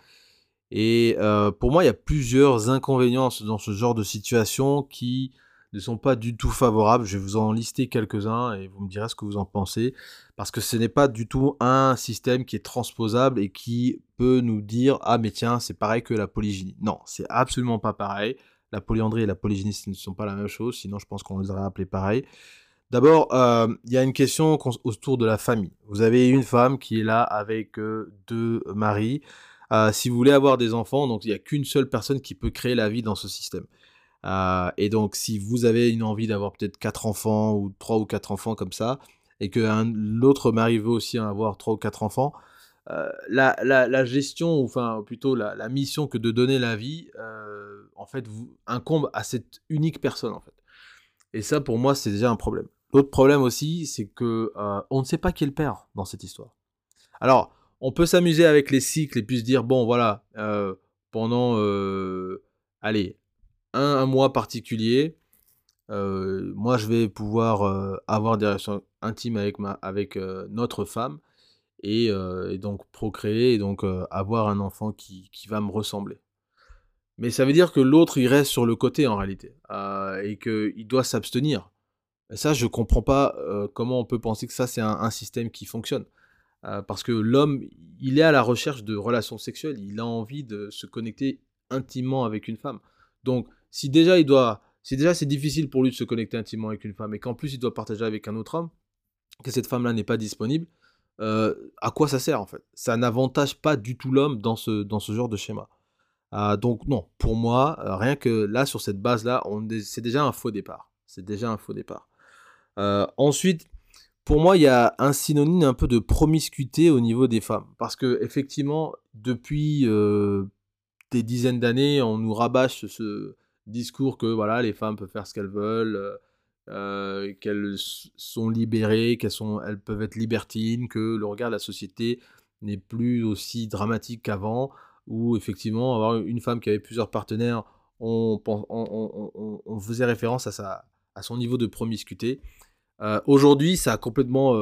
Et pour moi, il y a plusieurs inconvénients dans ce genre de situation qui ne sont pas du tout favorables. Je vais vous en lister quelques-uns et vous me direz ce que vous en pensez. Parce que ce n'est pas du tout un système qui est transposable et qui peut nous dire Ah, mais tiens, c'est pareil que la polygynie. Non, c'est absolument pas pareil. La polyandrie et la polygynie, ce ne sont pas la même chose. Sinon, je pense qu'on les aurait appelés pareil. D'abord, euh, il y a une question autour de la famille. Vous avez une femme qui est là avec euh, deux maris. Euh, si vous voulez avoir des enfants, donc il n'y a qu'une seule personne qui peut créer la vie dans ce système. Euh, et donc, si vous avez une envie d'avoir peut-être quatre enfants ou trois ou quatre enfants comme ça, et que l'autre mari veut aussi avoir trois ou quatre enfants, euh, la, gestion, ou enfin plutôt la, mission que de donner la vie, en fait, incombe à cette unique personne en fait. Et ça, pour moi, c'est déjà un problème. L'autre problème aussi, c'est que on ne sait pas qui est le père dans cette histoire. Alors, on peut s'amuser avec les cycles et puis se dire, bon, voilà, euh, pendant, euh, allez, un, mois particulier, euh, moi, je vais pouvoir avoir des relations intimes avec, ma, avec notre femme et, donc procréer et donc avoir un enfant qui, qui, va me ressembler. Mais ça veut dire que l'autre, il reste sur le côté en réalité et qu'il doit s'abstenir. Ça, je comprends pas comment on peut penser que ça, c'est un système qui fonctionne. Euh, parce que l'homme, il est à la recherche de relations sexuelles, il a envie de se connecter intimement avec une femme. Donc, si déjà il doit, si déjà c'est difficile pour lui de se connecter intimement avec une femme, et qu'en plus il doit partager avec un autre homme, que cette femme-là n'est pas disponible, euh, à quoi ça sert en fait? Ça n'avantage pas du tout l'homme dans ce, dans ce genre de schéma. Euh, donc non, pour moi, rien que là, sur cette base-là, c'est déjà un faux départ. C'est déjà un faux départ. ensuite, pour moi, il y a un synonyme un peu de promiscuité au niveau des femmes. Parce que, effectivement, depuis euh, des dizaines d'années, on nous rabâche ce discours que voilà, les femmes peuvent faire ce qu'elles veulent, euh, euh, qu'elles sont libérées, qu'elles sont, elles peuvent être libertines, que le regard de la société n'est plus aussi dramatique qu'avant, où effectivement, avoir une femme qui avait plusieurs partenaires, on, faisait référence à, sa, à son niveau de promiscuité. Euh, aujourd'hui, ça a complètement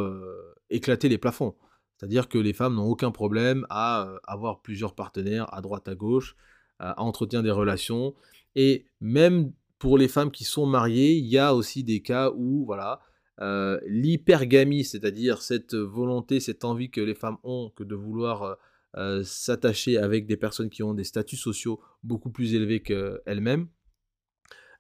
éclaté les plafonds. C'est-à-dire que les femmes n'ont aucun problème à avoir plusieurs partenaires à droite, à gauche, à entretenir des relations. Et même pour les femmes qui sont mariées, il y a aussi des cas où, voilà, l'hypergamie, c'est-à-dire cette volonté, cette envie que les femmes ont que de vouloir s'attacher avec des personnes qui ont des statuts sociaux beaucoup plus élevés qu'elles-mêmes,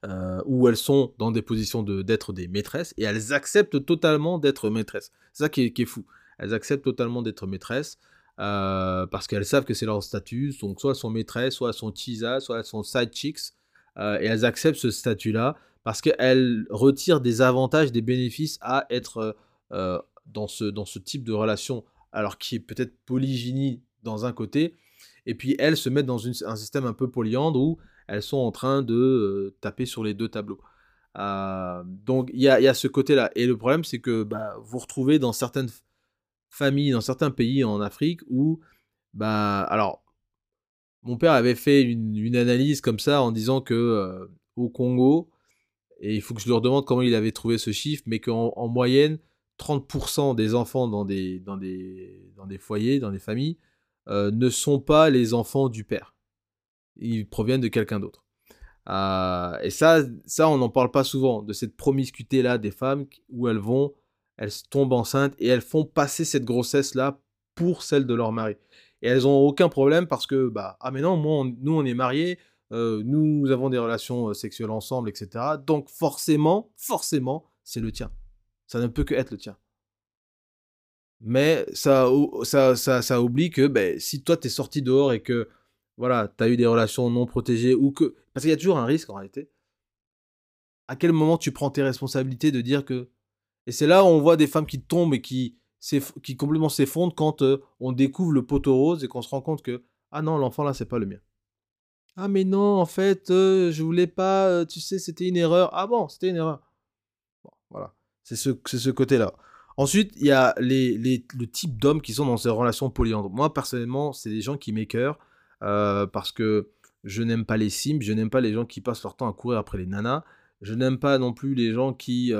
euh, où elles sont dans des positions d'être des maîtresses et elles acceptent totalement d'être maîtresses. C'est ça qui est, fou. Elles acceptent totalement d'être maîtresses euh, parce qu'elles savent que c'est leur statut. Donc soit elles sont maîtresses, soit elles sont chisa, soit elles sont side chicks euh, et elles acceptent ce statut-là parce qu'elles retirent des avantages, des bénéfices à être dans, ce, dans ce type de relation, alors qui est peut-être polygynie dans un côté, et puis elles se mettent dans un système un peu polyandre où elles sont en train de taper sur les deux tableaux. donc il y a, ce côté-là. Et le problème, c'est que bah, vous retrouvez dans certaines familles, dans certains pays en Afrique où, bah, alors, mon père avait fait une, analyse comme ça en disant que au Congo, et il faut que je leur demande comment il avait trouvé ce chiffre, mais qu'en en moyenne, 30% des enfants dans des, dans, des, dans des foyers, dans des familles, ne sont pas les enfants du père ils proviennent de quelqu'un d'autre. Euh, et ça, ça, on n'en parle pas souvent, de cette promiscuité-là des femmes où elles vont, elles tombent enceintes et elles font passer cette grossesse-là pour celle de leur mari. Et elles n'ont aucun problème parce que, bah, ah mais non, moi, nous, on est mariés, euh, nous avons des relations euh, sexuelles ensemble, etc. Donc forcément, forcément, c'est le tien. Ça ne peut que être le tien. Mais ça, ça, ça, ça oublie que ben, si toi, tu es sorti dehors et que voilà, tu as eu des relations non protégées ou que. Parce qu'il y a toujours un risque en réalité. À quel moment tu prends tes responsabilités de dire que. Et c'est là où on voit des femmes qui tombent et qui, qui complètement s'effondrent quand on découvre le poteau rose et qu'on se rend compte que. Ah non, l'enfant là, c'est pas le mien. Ah mais non, en fait, je voulais pas, tu sais, c'était une erreur. Ah bon, c'était une erreur. Voilà. C'est ce, ce côté-là. Ensuite, il y a les, les, le type d'hommes qui sont dans ces relations polyandres. Moi, personnellement, c'est des gens qui m'écœurent. Parce que je n'aime pas les sims, je n'aime pas les gens qui passent leur temps à courir après les nanas, je n'aime pas non plus les gens qui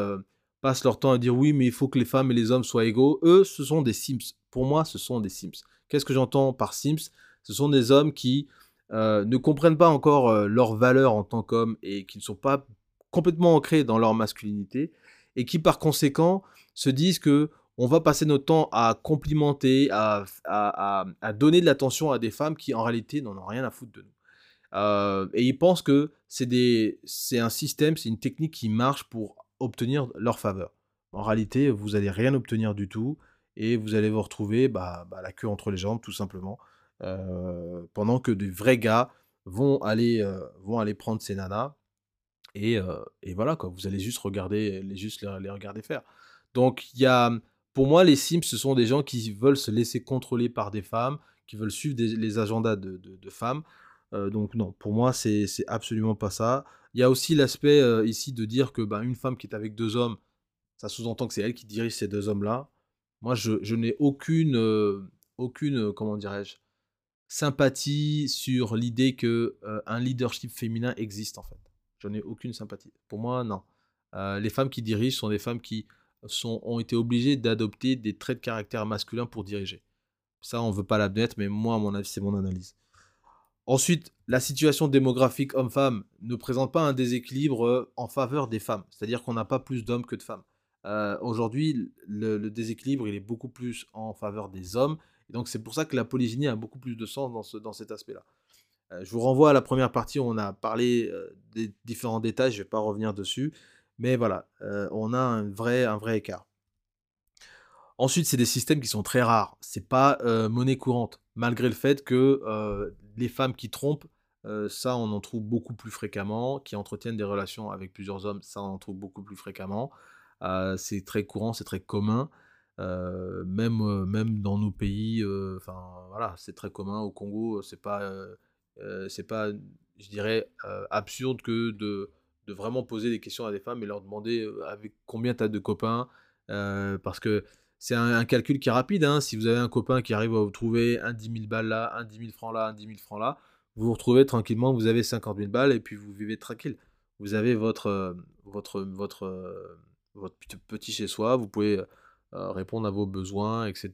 passent leur temps à dire oui, mais il faut que les femmes et les hommes soient égaux. Eux, ce sont des sims. Pour moi, ce sont des sims. Qu'est-ce que j'entends par sims? Ce sont des hommes qui euh, ne comprennent pas encore euh, leur valeur en tant qu'hommes et qui ne sont pas complètement ancrés dans leur masculinité et qui par conséquent se disent que on va passer notre temps à complimenter, à, à, donner de l'attention à des femmes qui en réalité n'en ont rien à foutre de nous. Euh, et ils pensent que c'est un système, c'est une technique qui marche pour obtenir leur faveur. En réalité, vous n'allez rien obtenir du tout et vous allez vous retrouver bah, bah, la queue entre les jambes, tout simplement. Euh, pendant que des vrais gars vont aller, euh, vont aller prendre ces nanas. Et, et, voilà, quoi, vous allez juste regarder, les, juste les, regarder faire. Donc, y a, pour moi, les Sims, ce sont des gens qui veulent se laisser contrôler par des femmes, qui veulent suivre les agendas de, femmes. Donc, non, pour moi, c'est absolument pas ça. Il y a aussi l'aspect ici de dire que bah, une femme qui est avec deux hommes, ça sous-entend que c'est elle qui dirige ces deux hommes-là. Moi, je, je n'ai aucune, aucune, comment dirais-je, sympathie sur l'idée que un leadership féminin existe en fait. J'en ai aucune sympathie. Pour moi, non. les femmes qui dirigent sont des femmes qui sont, ont été obligées d'adopter des traits de caractère masculins pour diriger. Ça, on ne veut pas l'admettre, mais moi, à mon avis, c'est mon analyse. Ensuite, la situation démographique homme-femme ne présente pas un déséquilibre en faveur des femmes. C'est-à-dire qu'on n'a pas plus d'hommes que de femmes. Aujourd'hui, le, déséquilibre, il est beaucoup plus en faveur des hommes donc c'est pour ça que la polygynie a beaucoup plus de sens dans, ce, dans cet aspect-là. Euh, je vous renvoie à la première partie où on a parlé euh, des différents détails, je ne vais pas revenir dessus, mais voilà, euh, on a un vrai, un vrai écart. Ensuite, c'est des systèmes qui sont très rares. C'est pas monnaie courante, malgré le fait que les femmes qui trompent, ça, on en trouve beaucoup plus fréquemment. Qui entretiennent des relations avec plusieurs hommes, ça, on en trouve beaucoup plus fréquemment. c'est très courant, c'est très commun même, même dans nos pays, enfin voilà, c'est très commun. Au Congo, c'est pas, c'est pas, je dirais, absurde que de, de vraiment poser des questions à des femmes et leur demander avec combien tu as de copains, parce que c'est un, calcul qui est rapide. Hein. Si vous avez un copain qui arrive à vous trouver un 10 000 balles là, un 10 000 francs là, un 10 000 francs là, vous vous retrouvez tranquillement, vous avez 50 000 balles et puis vous vivez tranquille. Vous avez votre, votre, votre, votre petit chez soi, vous pouvez euh, répondre à vos besoins, etc.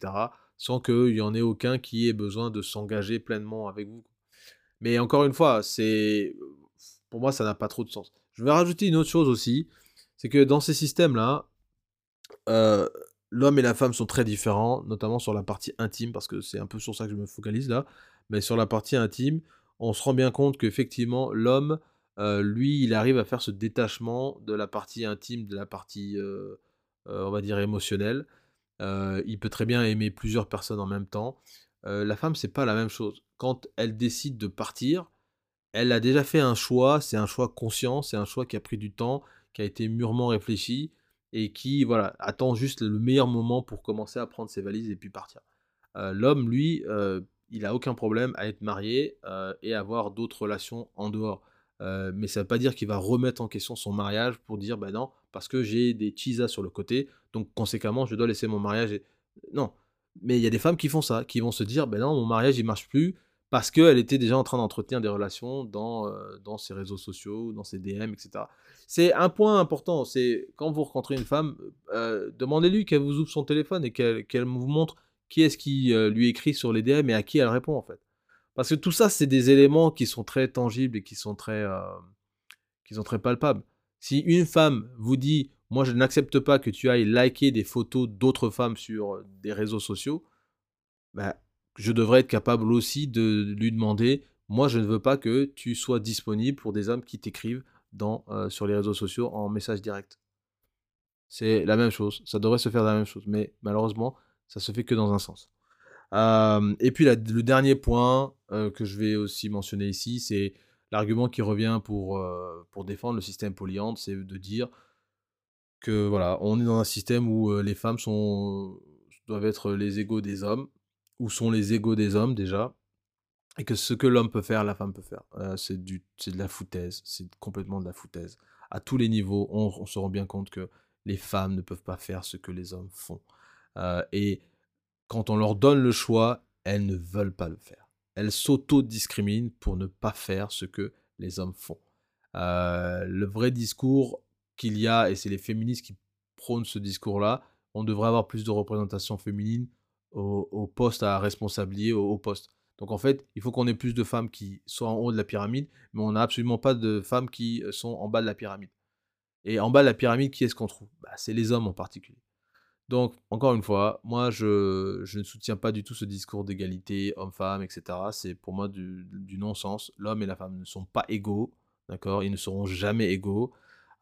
Sans qu'il y en ait aucun qui ait besoin de s'engager pleinement avec vous. Mais encore une fois, c'est pour moi, ça n'a pas trop de sens. Je vais rajouter une autre chose aussi, c'est que dans ces systèmes-là, euh, l'homme et la femme sont très différents, notamment sur la partie intime, parce que c'est un peu sur ça que je me focalise là. Mais sur la partie intime, on se rend bien compte qu'effectivement, l'homme, euh, lui, il arrive à faire ce détachement de la partie intime, de la partie euh, on va dire, émotionnel. Euh, il peut très bien aimer plusieurs personnes en même temps. Euh, la femme, c'est pas la même chose. Quand elle décide de partir, elle a déjà fait un choix, c'est un choix conscient, c'est un choix qui a pris du temps, qui a été mûrement réfléchi et qui voilà attend juste le meilleur moment pour commencer à prendre ses valises et puis partir. L'homme, lui, il a aucun problème à être marié et avoir d'autres relations en dehors. mais ça ne veut pas dire qu'il va remettre en question son mariage pour dire ben non, parce que j'ai des chisas sur le côté, donc conséquemment, je dois laisser mon mariage. Et... Non. Mais il y a des femmes qui font ça, qui vont se dire, ben non, mon mariage, il marche plus, parce qu'elle était déjà en train d'entretenir des relations dans, euh, dans ses réseaux sociaux, dans ses DM, etc. C'est un point important, c'est quand vous rencontrez une femme, euh, demandez-lui qu'elle vous ouvre son téléphone et qu'elle vous montre qui est-ce qui euh, lui écrit sur les DM et à qui elle répond en fait. Parce que tout ça, c'est des éléments qui sont très tangibles et qui sont très, qui sont très palpables. Si une femme vous dit Moi, je n'accepte pas que tu ailles liker des photos d'autres femmes sur des réseaux sociaux, bah, je devrais être capable aussi de lui demander Moi, je ne veux pas que tu sois disponible pour des hommes qui t'écrivent euh, sur les réseaux sociaux en message direct. C'est la même chose, ça devrait se faire la même chose, mais malheureusement, ça se fait que dans un sens. Euh, et puis le dernier point que je vais aussi mentionner ici, c'est l'argument qui revient pour, euh, pour défendre le système polyandre, c'est de dire que voilà, on est dans un système où euh, les femmes doivent être les égaux des hommes, ou sont les égaux des hommes déjà, et que ce que l'homme peut faire, la femme peut faire. Euh, c'est de la foutaise, c'est complètement de la foutaise. À tous les niveaux, on, se rend bien compte que les femmes ne peuvent pas faire ce que les hommes font. et quand on leur donne le choix, elles ne veulent pas le faire elles s'auto-discriminent pour ne pas faire ce que les hommes font. Euh, le vrai discours qu'il y a, et c'est les féministes qui prônent ce discours-là, on devrait avoir plus de représentation féminine au, poste à responsabiliser, au, poste. Donc en fait, il faut qu'on ait plus de femmes qui soient en haut de la pyramide, mais on n'a absolument pas de femmes qui euh, sont en bas de la pyramide. Et en bas de la pyramide, qui est-ce qu'on trouve? Bah, C'est les hommes en particulier. Donc, encore une fois, moi, je, ne soutiens pas du tout ce discours d'égalité, homme-femme, etc. C'est pour moi du, non-sens. L'homme et la femme ne sont pas égaux, d'accord? Ils ne seront jamais égaux.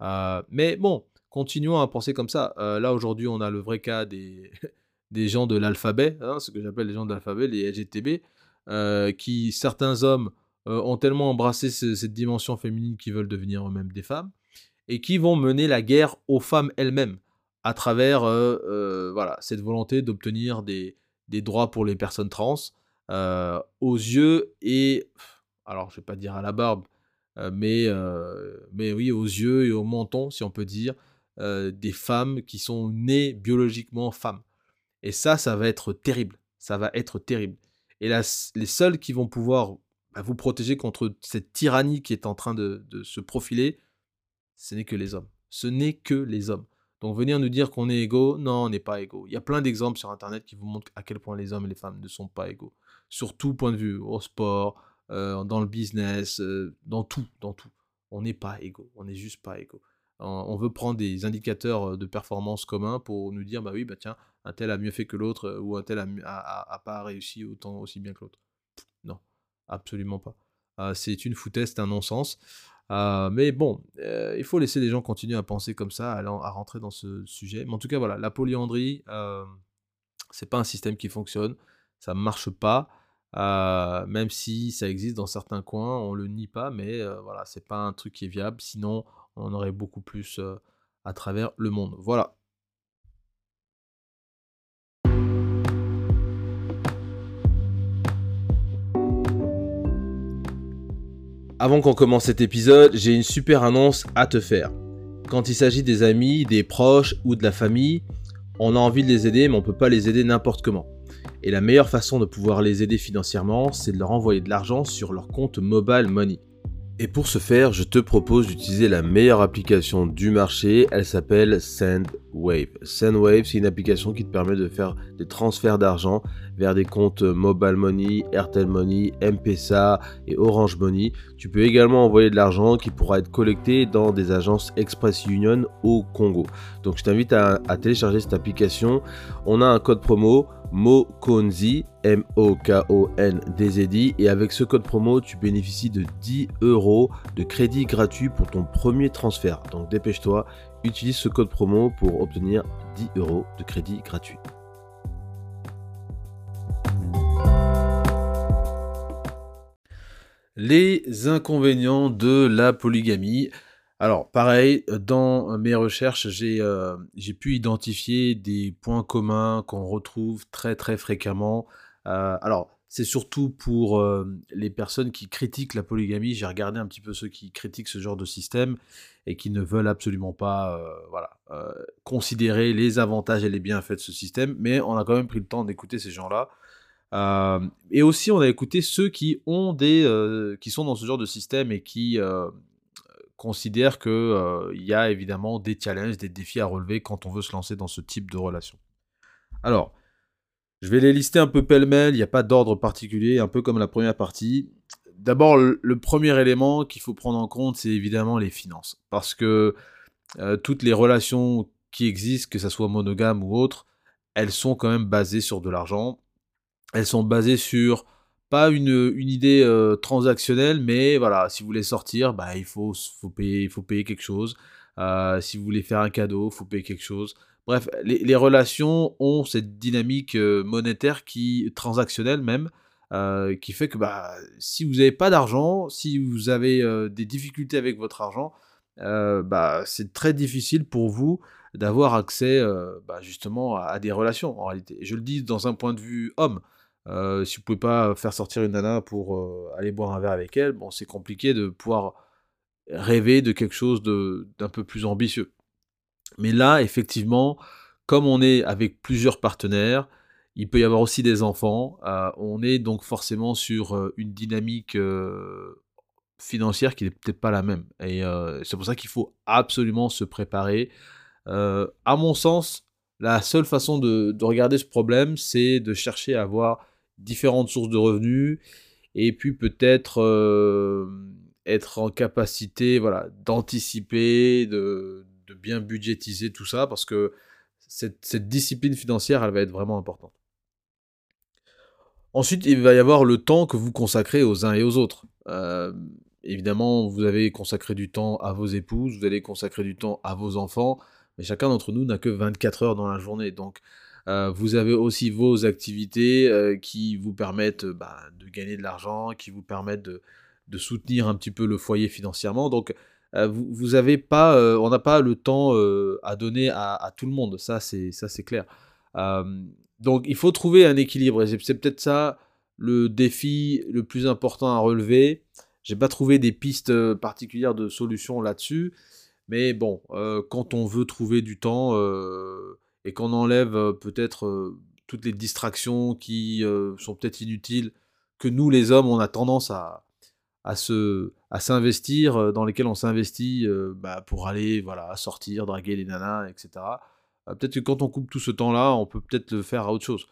Euh, mais bon, continuons à penser comme ça. Euh, là, aujourd'hui, on a le vrai cas des, *laughs* des gens de l'alphabet, hein, ce que j'appelle les gens de l'alphabet, les LGTB, euh, qui, certains hommes, ont tellement embrassé cette dimension féminine qu'ils veulent devenir eux-mêmes des femmes, et qui vont mener la guerre aux femmes elles-mêmes à travers euh, euh, voilà, cette volonté d'obtenir des, droits pour les personnes trans euh, aux yeux et, alors je vais pas dire à la barbe, mais, mais oui, aux yeux et au menton, si on peut dire, des femmes qui sont nées biologiquement femmes. Et ça, ça va être terrible. Ça va être terrible. Et là, les seuls qui vont pouvoir bah, vous protéger contre cette tyrannie qui est en train de, se profiler, ce n'est que les hommes. Ce n'est que les hommes. Donc venir nous dire qu'on est égaux, non, on n'est pas égaux. Il y a plein d'exemples sur Internet qui vous montrent à quel point les hommes et les femmes ne sont pas égaux. Sur tout point de vue, au sport, euh, dans le business, euh, dans tout, dans tout. On n'est pas égaux, on n'est juste pas égaux. On veut prendre des indicateurs euh, de performance communs pour nous dire, bah oui, bah tiens, un tel a mieux fait que l'autre, ou un tel a, pas réussi autant aussi bien que l'autre? Non, absolument pas. c'est une foutaise, c'est un non-sens. Euh, mais bon, euh, il faut laisser les gens continuer à penser comme ça, à, rentrer dans ce sujet. Mais en tout cas, voilà, la polyandrie, euh, c'est pas un système qui fonctionne, ça marche pas. même si ça existe dans certains coins, on le nie pas, mais voilà, c'est pas un truc qui est viable. Sinon, on aurait beaucoup plus à travers le monde. Voilà. Avant qu'on commence cet épisode, j'ai une super annonce à te faire. Quand il s'agit des amis, des proches ou de la famille, on a envie de les aider mais on ne peut pas les aider n'importe comment. Et la meilleure façon de pouvoir les aider financièrement, c'est de leur envoyer de l'argent sur leur compte Mobile Money. Et pour ce faire, je te propose d'utiliser la meilleure application du marché. Elle s'appelle SendWave. SendWave, c'est une application qui te permet de faire des transferts d'argent vers des comptes Mobile Money, Airtel Money, M-Pesa et Orange Money. Tu peux également envoyer de l'argent qui pourra être collecté dans des agences Express Union au Congo. Donc je t'invite à, télécharger cette application. On a un code promo MOKONZI, M-O-K-O-N-D-Z-I. Et avec ce code promo, tu bénéficies de 10 euros de crédit gratuit pour ton premier transfert. Donc dépêche-toi, utilise ce code promo pour obtenir 10 euros de crédit gratuit. Les inconvénients de la polygamie. Alors, pareil, dans mes recherches, euh, j'ai pu identifier des points communs qu'on retrouve très très fréquemment. Euh, alors, c'est surtout pour euh, les personnes qui critiquent la polygamie. J'ai regardé un petit peu ceux qui critiquent ce genre de système et qui ne veulent absolument pas voilà, considérer les avantages et les bienfaits de ce système. Mais on a quand même pris le temps d'écouter ces gens-là. et aussi, on a écouté ceux qui ont des, qui sont dans ce genre de système et qui considère qu'il euh, y a évidemment des challenges, des défis à relever quand on veut se lancer dans ce type de relation. Alors, je vais les lister un peu pêle-mêle, il n'y a pas d'ordre particulier, un peu comme la première partie. D'abord, le, premier élément qu'il faut prendre en compte, c'est évidemment les finances. Parce que euh, toutes les relations qui existent, que ce soit monogame ou autre, elles sont quand même basées sur de l'argent. Elles sont basées sur pas une, une idée euh, transactionnelle, mais voilà, si vous voulez sortir, bah, il faut, payer, faut payer quelque chose. Euh, si vous voulez faire un cadeau, il faut payer quelque chose. Bref, les, relations ont cette dynamique euh, monétaire qui transactionnelle même, qui fait que bah, si vous n'avez pas d'argent, si vous avez des difficultés avec votre argent, bah, c'est très difficile pour vous d'avoir accès bah, justement à, des relations en réalité. Je le dis dans un point de vue homme. Euh, si vous pouvez pas faire sortir une nana pour euh, aller boire un verre avec elle, bon, c'est compliqué de pouvoir rêver de quelque chose d'un peu plus ambitieux. Mais là, effectivement, comme on est avec plusieurs partenaires, il peut y avoir aussi des enfants. Euh, on est donc forcément sur une dynamique financière qui n'est peut-être pas la même. Et c'est pour ça qu'il faut absolument se préparer. à mon sens, la seule façon de, de regarder ce problème, c'est de chercher à avoir différentes sources de revenus, et puis peut-être être en capacité voilà, d'anticiper, de, de, bien budgétiser tout ça, parce que cette, discipline financière, elle va être vraiment importante. Ensuite, il va y avoir le temps que vous consacrez aux uns et aux autres. Euh, évidemment, vous avez consacré du temps à vos épouses, vous allez consacrer du temps à vos enfants, mais chacun d'entre nous n'a que 24 heures dans la journée. Donc, euh, vous avez aussi vos activités euh, qui vous permettent bah, de gagner de l'argent, qui vous permettent de, de soutenir un petit peu le foyer financièrement. Donc, vous, vous avez pas, euh, on n'a pas le temps euh, à donner à, tout le monde. Ça, c'est ça, c'est clair. donc, il faut trouver un équilibre. Et c'est peut-être ça le défi le plus important à relever. J'ai pas trouvé des pistes particulières de solutions là-dessus. Mais bon, quand on veut trouver du temps et qu'on enlève peut-être toutes les distractions qui sont peut-être inutiles, que nous les hommes on a tendance à, à se à s'investir euh, dans lesquels on s'investit euh, bah, pour aller voilà sortir draguer les nanas etc euh, peut-être que quand on coupe tout ce temps là on peut peut-être le faire à autre chose.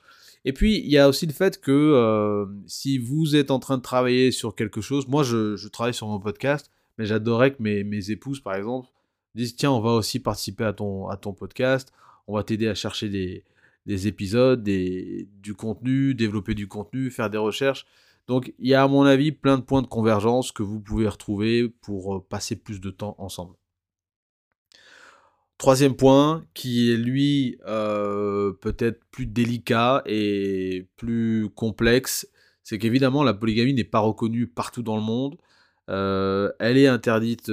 Et puis il y a aussi le fait que si vous êtes en train de travailler sur quelque chose moi je, travaille sur mon podcast mais j'adorerais que mes, mes, épouses par exemple disent tiens on va aussi participer à ton à ton podcast on va t'aider à chercher des, des épisodes des, du contenu développer du contenu faire des recherches donc il y a à mon avis plein de points de convergence que vous pouvez retrouver pour euh, passer plus de temps ensemble. Troisième point, qui est lui euh, peut-être plus délicat et plus complexe, c'est qu'évidemment la polygamie n'est pas reconnue partout dans le monde. Euh, elle est interdite,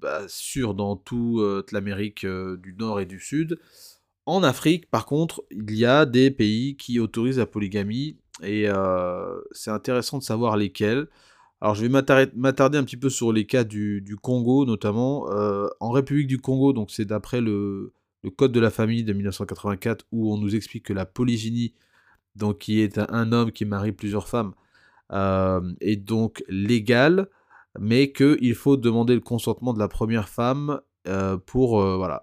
bah, sûr, dans toute l'Amérique du Nord et du Sud. En Afrique, par contre, il y a des pays qui autorisent la polygamie et euh, c'est intéressant de savoir lesquels. Alors je vais m'attarder un petit peu sur les cas du, Congo notamment. Euh, en République du Congo, donc c'est d'après le, Code de la famille de 1984 où on nous explique que la polygynie, donc qui est un, homme qui marie plusieurs femmes, euh, est donc légale, mais qu'il faut demander le consentement de la première femme pour voilà,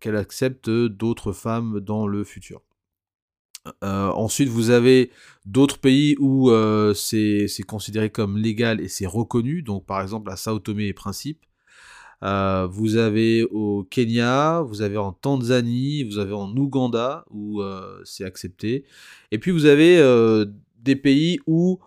qu'elle accepte d'autres femmes dans le futur. Euh, ensuite, vous avez d'autres pays où euh, c'est considéré comme légal et c'est reconnu, donc par exemple à Sao Tomé et Principe. Euh, vous avez au Kenya, vous avez en Tanzanie, vous avez en Ouganda où c'est accepté. Et puis vous avez des pays où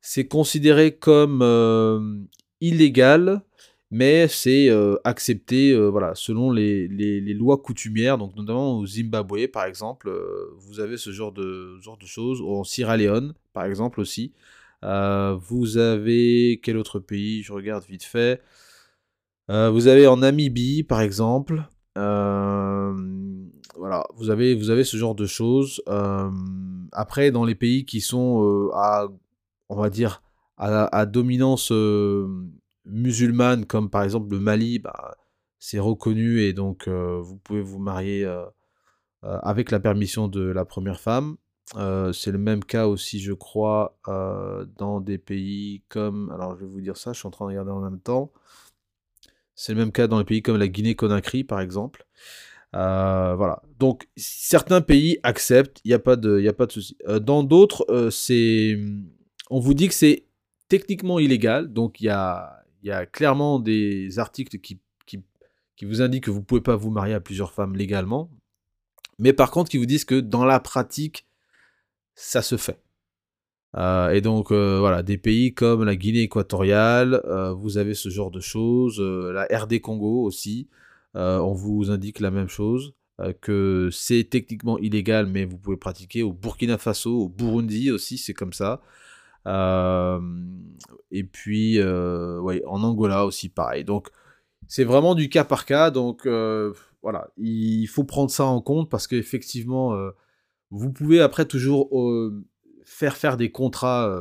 c'est considéré comme illégal, mais c'est accepté voilà, selon les, lois coutumières, donc notamment au Zimbabwe par exemple, vous avez ce genre de, genre de choses, en Sierra Leone par exemple aussi. vous avez quel autre pays? Je regarde vite fait. vous avez en Namibie par exemple. voilà, vous avez, vous avez ce genre de choses. après, dans les pays qui sont à, on va dire, à dominance musulmanes comme par exemple le Mali, bah, c'est reconnu et donc euh, vous pouvez vous marier euh, euh, avec la permission de la première femme. c'est le même cas aussi, je crois, dans des pays comme. Alors, je vais vous dire ça, je suis en train de regarder en même temps. C'est le même cas dans les pays comme la Guinée-Conakry, par exemple. voilà. Donc, certains pays acceptent, il n'y a pas de, y a pas de souci. dans d'autres, c'est. On vous dit que c'est techniquement illégal, donc il y a, il y a clairement des articles qui, qui, vous indiquent que vous ne pouvez pas vous marier à plusieurs femmes légalement, mais par contre qui vous disent que dans la pratique, ça se fait. Euh, et donc euh, voilà, des pays comme la Guinée équatoriale, euh, vous avez ce genre de choses, la RD Congo aussi, on vous indique la même chose, que c'est techniquement illégal, mais vous pouvez pratiquer. Au Burkina Faso, au Burundi aussi, c'est comme ça et puis, ouais, en Angola aussi, pareil. Donc, c'est vraiment du cas par cas. Donc, voilà, il faut prendre ça en compte parce qu'effectivement, vous pouvez après toujours faire faire des contrats.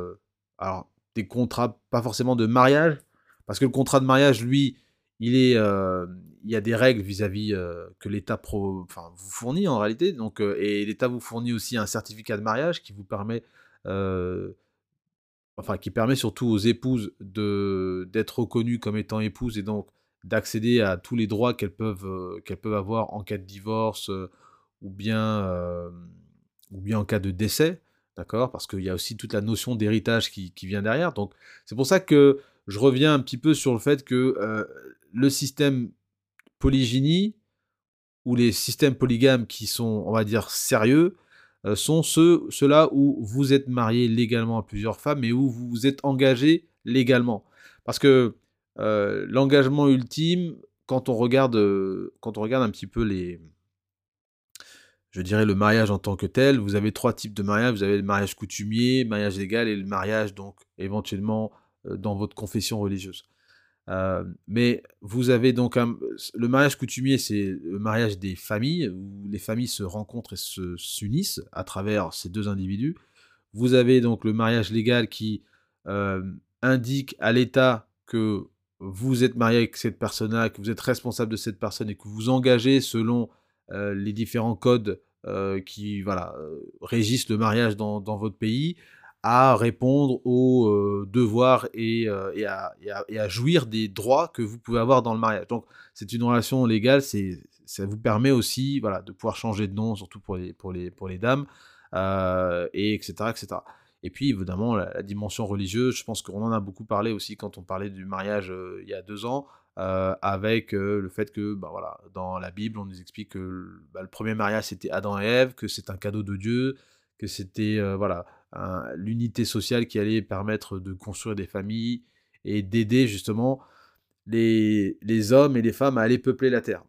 alors, des contrats, pas forcément de mariage, parce que le contrat de mariage, lui, il est, il y a des règles vis-à-vis que l'État vous fournit en réalité. Donc, et l'État vous fournit aussi un certificat de mariage qui vous permet enfin qui permet surtout aux épouses de d'être reconnues comme étant épouses et donc d'accéder à tous les droits qu'elles peuvent euh, qu'elles peuvent avoir en cas de divorce euh, ou bien euh, ou bien en cas de décès, d'accord? Parce qu'il y a aussi toute la notion d'héritage qui, qui, vient derrière. Donc c'est pour ça que je reviens un petit peu sur le fait que le système polygynie ou les systèmes polygames qui sont, on va dire, sérieux, sont ceux, ceux-là où vous êtes marié légalement à plusieurs femmes et où vous vous êtes engagé légalement. Parce que euh, l'engagement ultime, quand on regarde, quand on regarde un petit peu les, je dirais le mariage en tant que tel, vous avez trois types de mariage. Vous avez le mariage coutumier, mariage légal et le mariage donc éventuellement dans votre confession religieuse. Euh, mais vous avez donc le mariage coutumier, c'est le mariage des familles, où les familles se rencontrent et se s'unissent à travers ces deux individus. Vous avez donc le mariage légal qui euh, indique à l'État que vous êtes marié avec cette personne-là, que vous êtes responsable de cette personne et que vous engagez selon euh, les différents codes qui voilà, régissent le mariage dans, dans votre pays à répondre aux devoirs et, et, à, et, à, jouir des droits que vous pouvez avoir dans le mariage. Donc c'est une relation légale, ça vous permet aussi voilà, de pouvoir changer de nom, surtout pour les, pour les, pour les dames, et etc., etc. Et puis évidemment la, dimension religieuse, je pense qu'on en a beaucoup parlé aussi quand on parlait du mariage il y a deux ans, avec le fait que bah, voilà, dans la Bible on nous explique que bah, le premier mariage c'était Adam et Ève, que c'est un cadeau de Dieu, que c'était voilà l'unité sociale qui allait permettre de construire des familles et d'aider justement les, les, hommes et les femmes à aller peupler la terre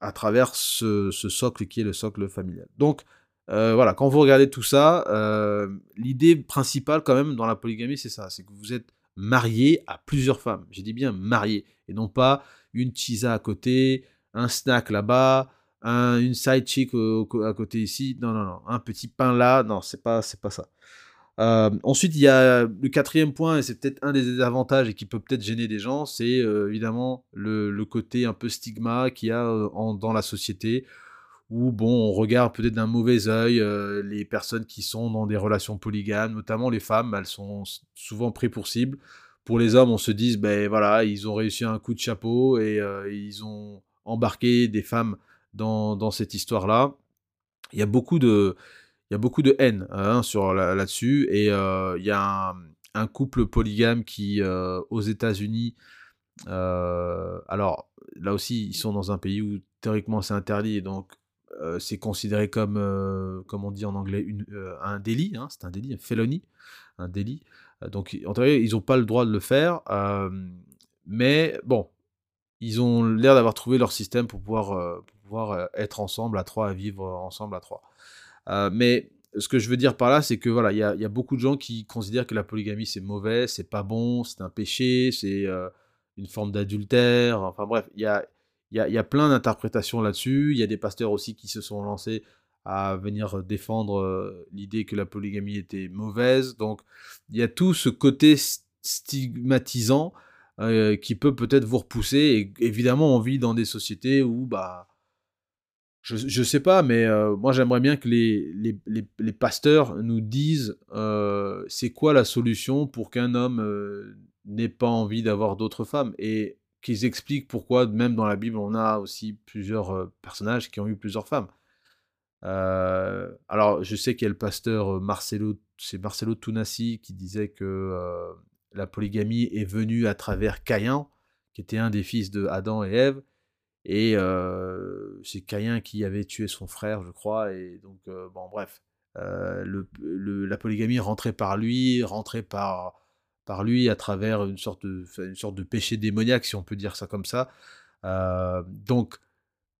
à travers ce, socle qui est le socle familial. Donc euh, voilà, quand vous regardez tout ça, euh, l'idée principale quand même dans la polygamie, c'est ça, c'est que vous êtes marié à plusieurs femmes. J'ai dit bien marié, et non pas une tisa à côté, un snack là-bas, un, une side chick à côté ici. Non, non, non, un petit pain là, non, c'est pas, c'est pas ça. Euh, ensuite, il y a le quatrième point, et c'est peut-être un des avantages et qui peut peut-être gêner des gens, c'est euh, évidemment le, côté un peu stigma qu'il y a euh, dans la société, où bon, on regarde peut-être d'un mauvais œil les personnes qui sont dans des relations polygames, notamment les femmes, elles sont souvent prises pour cible. Pour les hommes, on se dit, ben voilà, ils ont réussi un coup de chapeau et ils ont embarqué des femmes dans, dans cette histoire-là. Il y a beaucoup de, il y a beaucoup de haine hein, sur là-dessus. et euh, il y a un, couple polygame qui, euh, aux États-Unis, euh, alors là aussi, ils sont dans un pays où théoriquement c'est interdit, donc c'est considéré comme, comme on dit en anglais, une, un délit, hein, c'est un délit, un felony, un délit. Donc en théorie, ils n'ont pas le droit de le faire, mais bon, ils ont l'air d'avoir trouvé leur système pour pouvoir, pour pouvoir être ensemble à trois, à vivre ensemble à trois. Euh, mais ce que je veux dire par là, c'est que voilà, il y a, beaucoup de gens qui considèrent que la polygamie c'est mauvais, c'est pas bon, c'est un péché, c'est euh, une forme d'adultère. Enfin bref, il y a, y, a, y a, plein d'interprétations là-dessus. Il y a des pasteurs aussi qui se sont lancés à venir défendre euh, l'idée que la polygamie était mauvaise. Donc il y a tout ce côté stigmatisant qui peut peut-être vous repousser. Et évidemment, on vit dans des sociétés où bah je, je sais pas, mais euh, moi j'aimerais bien que les, les, les, pasteurs nous disent euh, c'est quoi la solution pour qu'un homme euh, n'ait pas envie d'avoir d'autres femmes et qu'ils expliquent pourquoi même dans la Bible on a aussi plusieurs personnages qui ont eu plusieurs femmes. alors je sais qu'il y a le pasteur Marcelo, c'est Marcelo Tunasi qui disait que la polygamie est venue à travers Caïn, qui était un des fils de Adam et Ève et c'est Caïn qui avait tué son frère, je crois. Et donc, bon, bref. Le, la polygamie rentrait par lui, rentrait par, par lui à travers une sorte, de, une sorte de péché démoniaque, si on peut dire ça comme ça. donc,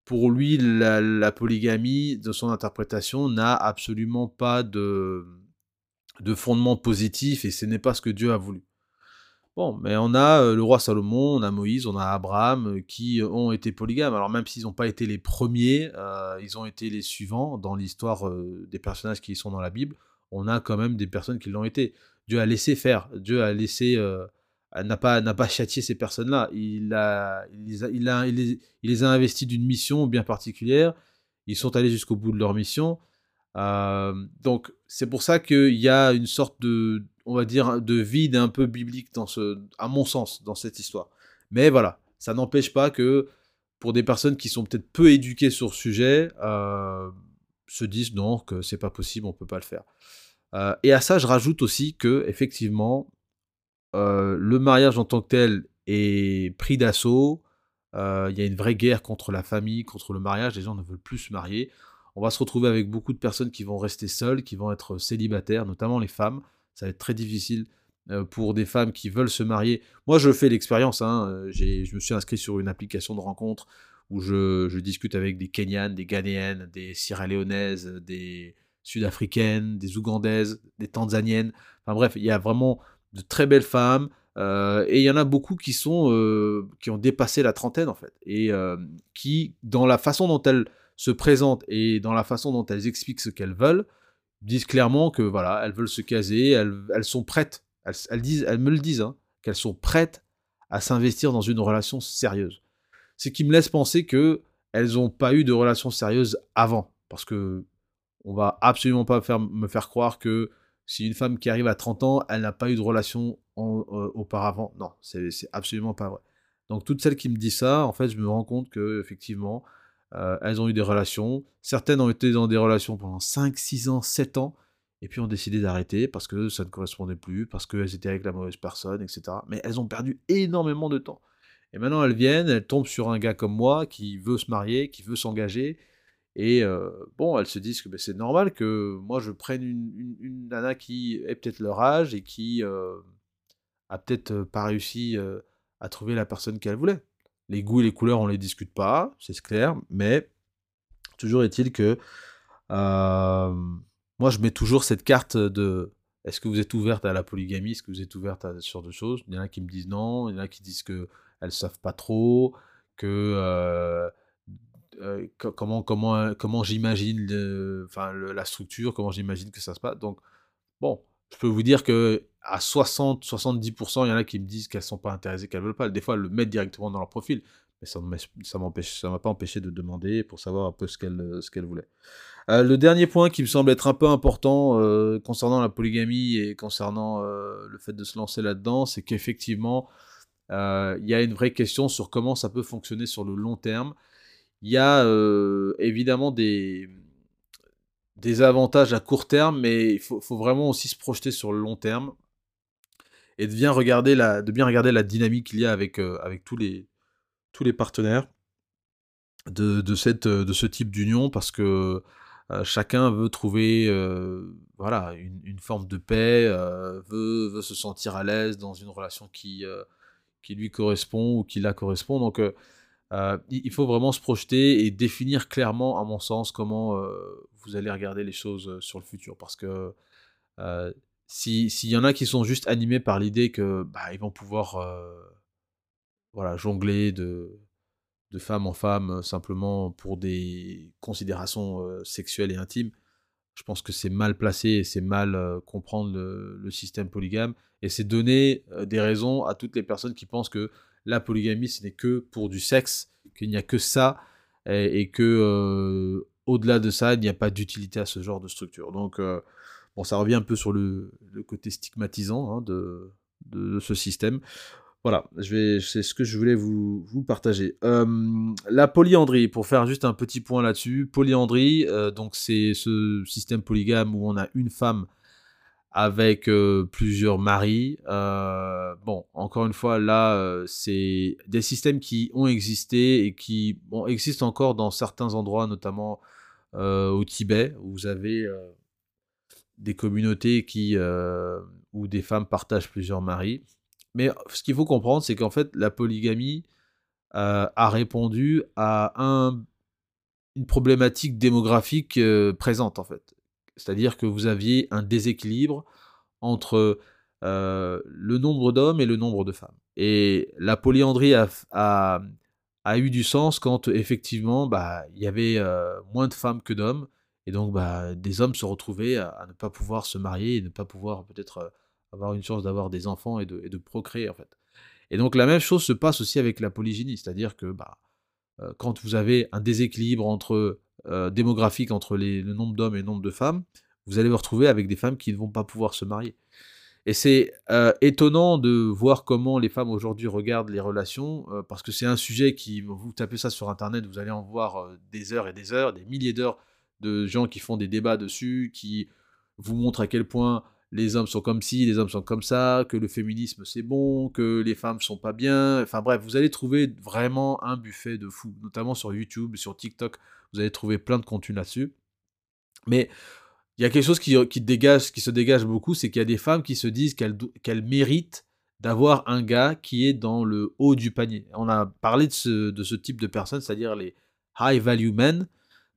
pour lui, la, polygamie, de son interprétation, n'a absolument pas de, de fondement positif et ce n'est pas ce que Dieu a voulu. Bon, mais on a le roi Salomon, on a Moïse, on a Abraham qui ont été polygames. Alors même s'ils n'ont pas été les premiers, ils ont été les suivants dans l'histoire des personnages qui sont dans la Bible. On a quand même des personnes qui l'ont été. Dieu a laissé faire. Dieu a laissé, n'a pas, n'a pas châtié ces personnes-là. Il a, il les a, il a, il les, a investis d'une mission bien particulière. Ils sont allés jusqu'au bout de leur mission. donc c'est pour ça qu'il y a une sorte de on va dire, de vide un peu biblique dans ce, à mon sens, dans cette histoire. Mais voilà, ça n'empêche pas que pour des personnes qui sont peut-être peu éduquées sur ce sujet, euh, se disent non, que c'est pas possible, on peut pas le faire. Euh, et à ça, je rajoute aussi que, effectivement, euh, le mariage en tant que tel est pris d'assaut. Il y a une vraie guerre contre la famille, contre le mariage. Les gens ne veulent plus se marier. On va se retrouver avec beaucoup de personnes qui vont rester seules, qui vont être célibataires, notamment les femmes. Ça va être très difficile pour des femmes qui veulent se marier. Moi, je fais l'expérience. Hein. Je me suis inscrit sur une application de rencontre où je, discute avec des Kenyanes, des Ghanéennes, des Sierra Léonaises, des, sud-africaines, des ougandaises, des tanzaniennes. Enfin bref, il y a vraiment de très belles femmes. Euh, et il y en a beaucoup qui sont euh, qui ont dépassé la trentaine en fait et euh, qui dans la façon dont elles se présentent et dans la façon dont elles expliquent ce qu'elles veulent disent clairement que voilà elles veulent se caser elles, elles sont prêtes elles, disent elles me le disent hein, qu'elles sont prêtes à s'investir dans une relation sérieuse ce qui me laisse penser que elles n'ont pas eu de relation sérieuse avant parce que on va absolument pas me faire croire que si une femme qui arrive à 30 ans, elle n'a pas eu de relation euh, auparavant. Non, c'est absolument pas vrai. Donc toutes celles qui me disent ça, en fait, je me rends compte que effectivement, euh, elles ont eu des relations. Certaines ont été dans des relations pendant 5, 6 ans, 7 ans, et puis ont décidé d'arrêter parce que ça ne correspondait plus, parce qu'elles étaient avec la mauvaise personne, etc. Mais elles ont perdu énormément de temps. Et maintenant, elles viennent, elles tombent sur un gars comme moi qui veut se marier, qui veut s'engager, et bon, elles se disent que ben, c'est normal que moi je prenne une, nana qui est peut-être leur âge et qui a peut-être pas réussi à trouver la personne qu'elle voulait. Les goûts et les couleurs, on les discute pas, c'est clair, mais toujours est-il que moi je mets toujours cette carte de est-ce que vous êtes ouverte à la polygamie, est-ce que vous êtes ouverte à ce genre de choses? Il y en a qui me disent non, il y en a qui disent que elles savent pas trop, que euh, comment comment comment j'imagine la structure, comment j'imagine que ça se passe. Donc bon, je peux vous dire que à 60 70%, il y en a qui me disent qu'elles sont pas intéressées, qu'elles veulent pas. Des fois, elles le mettent directement dans leur profil, mais ça ça m'a pas empêché de demander pour savoir un peu ce qu'elles voulaient. Euh, le dernier point qui me semble être un peu important euh, concernant la polygamie et concernant le fait de se lancer là-dedans, c'est qu'effectivement, il y a une vraie question sur comment ça peut fonctionner sur le long terme. Il y a évidemment des, des avantages à court terme, mais il faut, vraiment aussi se projeter sur le long terme et de bien regarder la, de bien regarder la dynamique qu'il y a avec, avec tous, les, tous les partenaires de, de, cette, de ce type d'union parce que chacun veut trouver voilà, une, une, forme de paix, veut, veut, se sentir à l'aise dans une relation qui, qui lui correspond ou qui la correspond. Donc euh, il faut vraiment se projeter et définir clairement, à mon sens, comment euh, vous allez regarder les choses euh, sur le futur. Parce que s'il y en a qui sont juste animés par l'idée que bah, ils vont pouvoir voilà, jongler de, de femme en femme simplement pour des considérations sexuelles et intimes, je pense que c'est mal placé et c'est mal comprendre le, système polygame. Et c'est donner des raisons à toutes les personnes qui pensent que la polygamie, ce n'est que pour du sexe, qu'il n'y a que ça, et, que euh, au-delà de ça, il n'y a pas d'utilité à ce genre de structure. Donc, euh, bon, ça revient un peu sur le, côté stigmatisant hein, de, ce système. Voilà, c'est ce que je voulais vous, partager. Euh, la polyandrie, pour faire juste un petit point là-dessus, polyandrie, donc c'est ce système polygame où on a une femme avec plusieurs maris. bon, encore une fois, là, c'est des systèmes qui ont existé et qui existent encore dans certains endroits, notamment au Tibet, où vous avez des communautés qui, où des femmes partagent plusieurs maris. Mais ce qu'il faut comprendre, c'est qu'en fait, la polygamie a répondu à un, une problématique démographique présente, en fait. C'est-à-dire que vous aviez un déséquilibre entre le nombre d'hommes et le nombre de femmes. Et la polyandrie a, eu du sens quand effectivement bah, il y avait moins de femmes que d'hommes. Et donc bah, des hommes se retrouvaient à, ne pas pouvoir se marier et ne pas pouvoir peut-être avoir une chance d'avoir des enfants et de, procréer en fait. Et donc la même chose se passe aussi avec la polygynie, c'est-à-dire que bah, quand vous avez un déséquilibre entre euh, démographique entre le nombre d'hommes et le nombre de femmes, vous allez vous retrouver avec des femmes qui ne vont pas pouvoir se marier. Et c'est euh, étonnant de voir comment les femmes aujourd'hui regardent les relations, euh, parce que c'est un sujet qui, vous tapez ça sur Internet, vous allez en voir des heures et des heures, des milliers d'heures de gens qui font des débats dessus, qui vous montre à quel point les hommes sont comme ci, les hommes sont comme ça, que le féminisme c'est bon, que les femmes sont pas bien. Enfin bref, vous allez trouver vraiment un buffet de fou, notamment sur YouTube, sur TikTok. Vous allez trouver plein de contenu là-dessus. Mais il y a quelque chose qui, dégage, qui se dégage beaucoup, c'est qu'il y a des femmes qui se disent qu'elles méritent d'avoir un gars qui est dans le haut du panier. On a parlé de ce, de ce type de personnes, c'est-à-dire les high value men,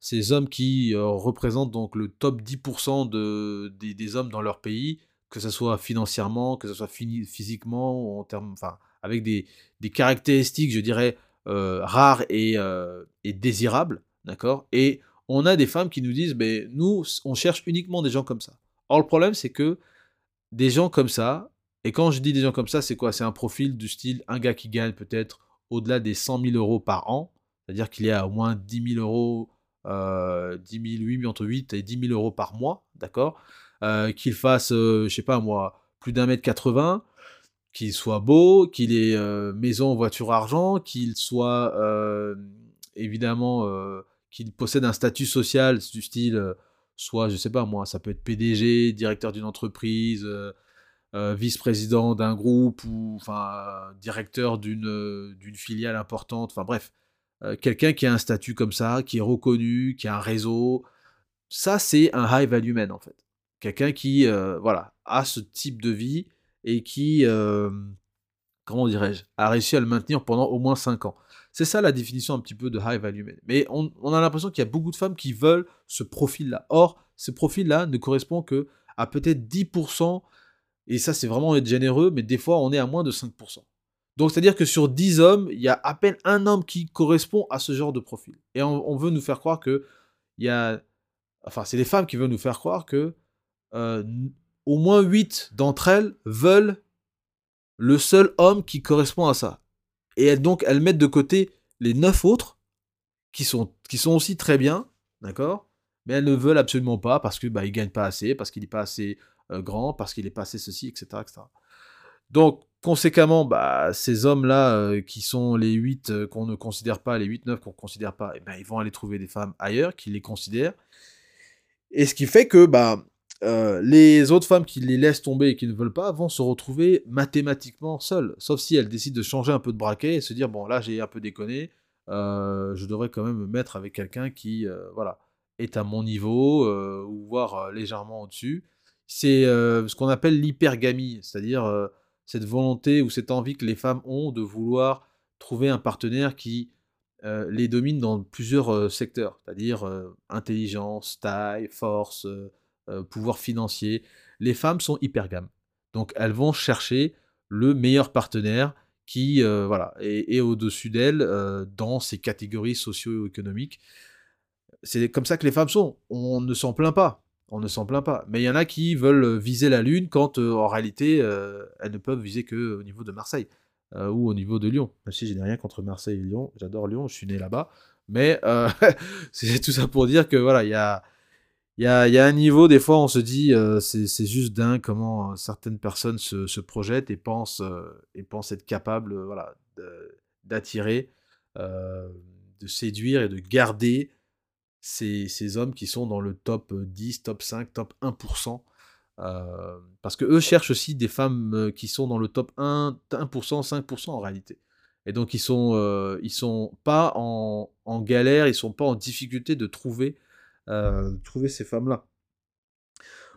ces hommes qui euh, représentent donc le top 10% de, des, hommes dans leur pays, que ce soit financièrement, que ce soit physiquement, en termes, enfin, avec des, des caractéristiques, je dirais, euh, rares et, euh, et désirables, d'accord? Et on a des femmes qui nous disent, mais nous, on cherche uniquement des gens comme ça. Or, le problème, c'est que des gens comme ça, et quand je dis des gens comme ça, c'est quoi? C'est un profil du style, un gars qui gagne peut-être au-delà des 100 000 euros par an, c'est-à-dire qu'il y a au moins 10 000 euros euh, 10 000, 8 entre 8 et 10 000 euros par mois, d'accord euh, Qu'il fasse, euh, je sais pas moi, plus d'un mètre 80, qu'il soit beau, qu'il ait euh, maison, voiture, argent, qu'il soit évidemment, qu'il possède un statut social du style, soit, je sais pas moi, ça peut être PDG, directeur d'une entreprise, vice-président d'un groupe ou enfin directeur d'une filiale importante, enfin bref, euh, quelqu'un qui a un statut comme ça, qui est reconnu, qui a un réseau, ça c'est un high value man en fait. Quelqu'un qui euh, voilà, a ce type de vie et qui, euh, comment dirais-je, a réussi à le maintenir pendant au moins 5 ans. C'est ça la définition un petit peu de high value man. Mais on, a l'impression qu'il y a beaucoup de femmes qui veulent ce profil-là. Or, ce profil-là ne correspond que à peut-être 10%, et ça c'est vraiment être généreux, mais des fois on est à moins de 5%. Donc, c'est-à-dire que sur 10 hommes, il y a à peine un homme qui correspond à ce genre de profil. Et on, veut nous faire croire que il y a. Enfin, c'est les femmes qui veulent nous faire croire que euh, au moins 8 d'entre elles veulent le seul homme qui correspond à ça. Et donc, elles mettent de côté les 9 autres qui sont, qui sont aussi très bien, d'accord? Mais elles ne veulent absolument pas parce que bah, gagnent pas assez, parce qu'il n'est pas assez euh, grand, parce qu'il n'est pas assez ceci, etc., etc. Donc, Conséquemment, bah, ces hommes-là, euh, qui sont les 8 euh, qu'on ne considère pas, les 8-9 qu'on ne considère pas, eh ben, ils vont aller trouver des femmes ailleurs qui les considèrent. Et ce qui fait que bah, euh, les autres femmes qui les laissent tomber et qui ne veulent pas vont se retrouver mathématiquement seules. Sauf si elles décident de changer un peu de braquet et se dire, bon là j'ai un peu déconné, je devrais quand même me mettre avec quelqu'un qui voilà, est à mon niveau, ou voire légèrement au-dessus. C'est ce qu'on appelle l'hypergamie, c'est-à-dire cette volonté ou cette envie que les femmes ont de vouloir trouver un partenaire qui euh, les domine dans plusieurs secteurs, c'est-à-dire intelligence, taille, force, pouvoir financier. Les femmes sont hypergames. Donc elles vont chercher le meilleur partenaire qui voilà, est, au-dessus d'elles dans ces catégories socio-économiques. C'est comme ça que les femmes sont. On ne s'en plaint pas. On ne s'en plaint pas. Mais il y en a qui veulent viser la Lune quand euh, en réalité euh, elles ne peuvent viser que au niveau de Marseille euh, ou au niveau de Lyon. Même si je n'ai rien contre Marseille et Lyon, j'adore Lyon, je suis né là-bas. Mais *laughs* c'est tout ça pour dire que voilà, il y a, y, a, y a, un niveau, des fois on se dit, c'est juste dingue comment certaines personnes se, projettent et pensent, et pensent être capables voilà, d'attirer, de séduire et de garder ces, hommes qui sont dans le top 10, top 5, top 1%. Euh, parce que eux cherchent aussi des femmes euh, qui sont dans le top 1, 1%, 5% en réalité. Et donc ils sont, euh, sont pas en, galère, ils sont pas en difficulté de trouver, trouver ces femmes-là.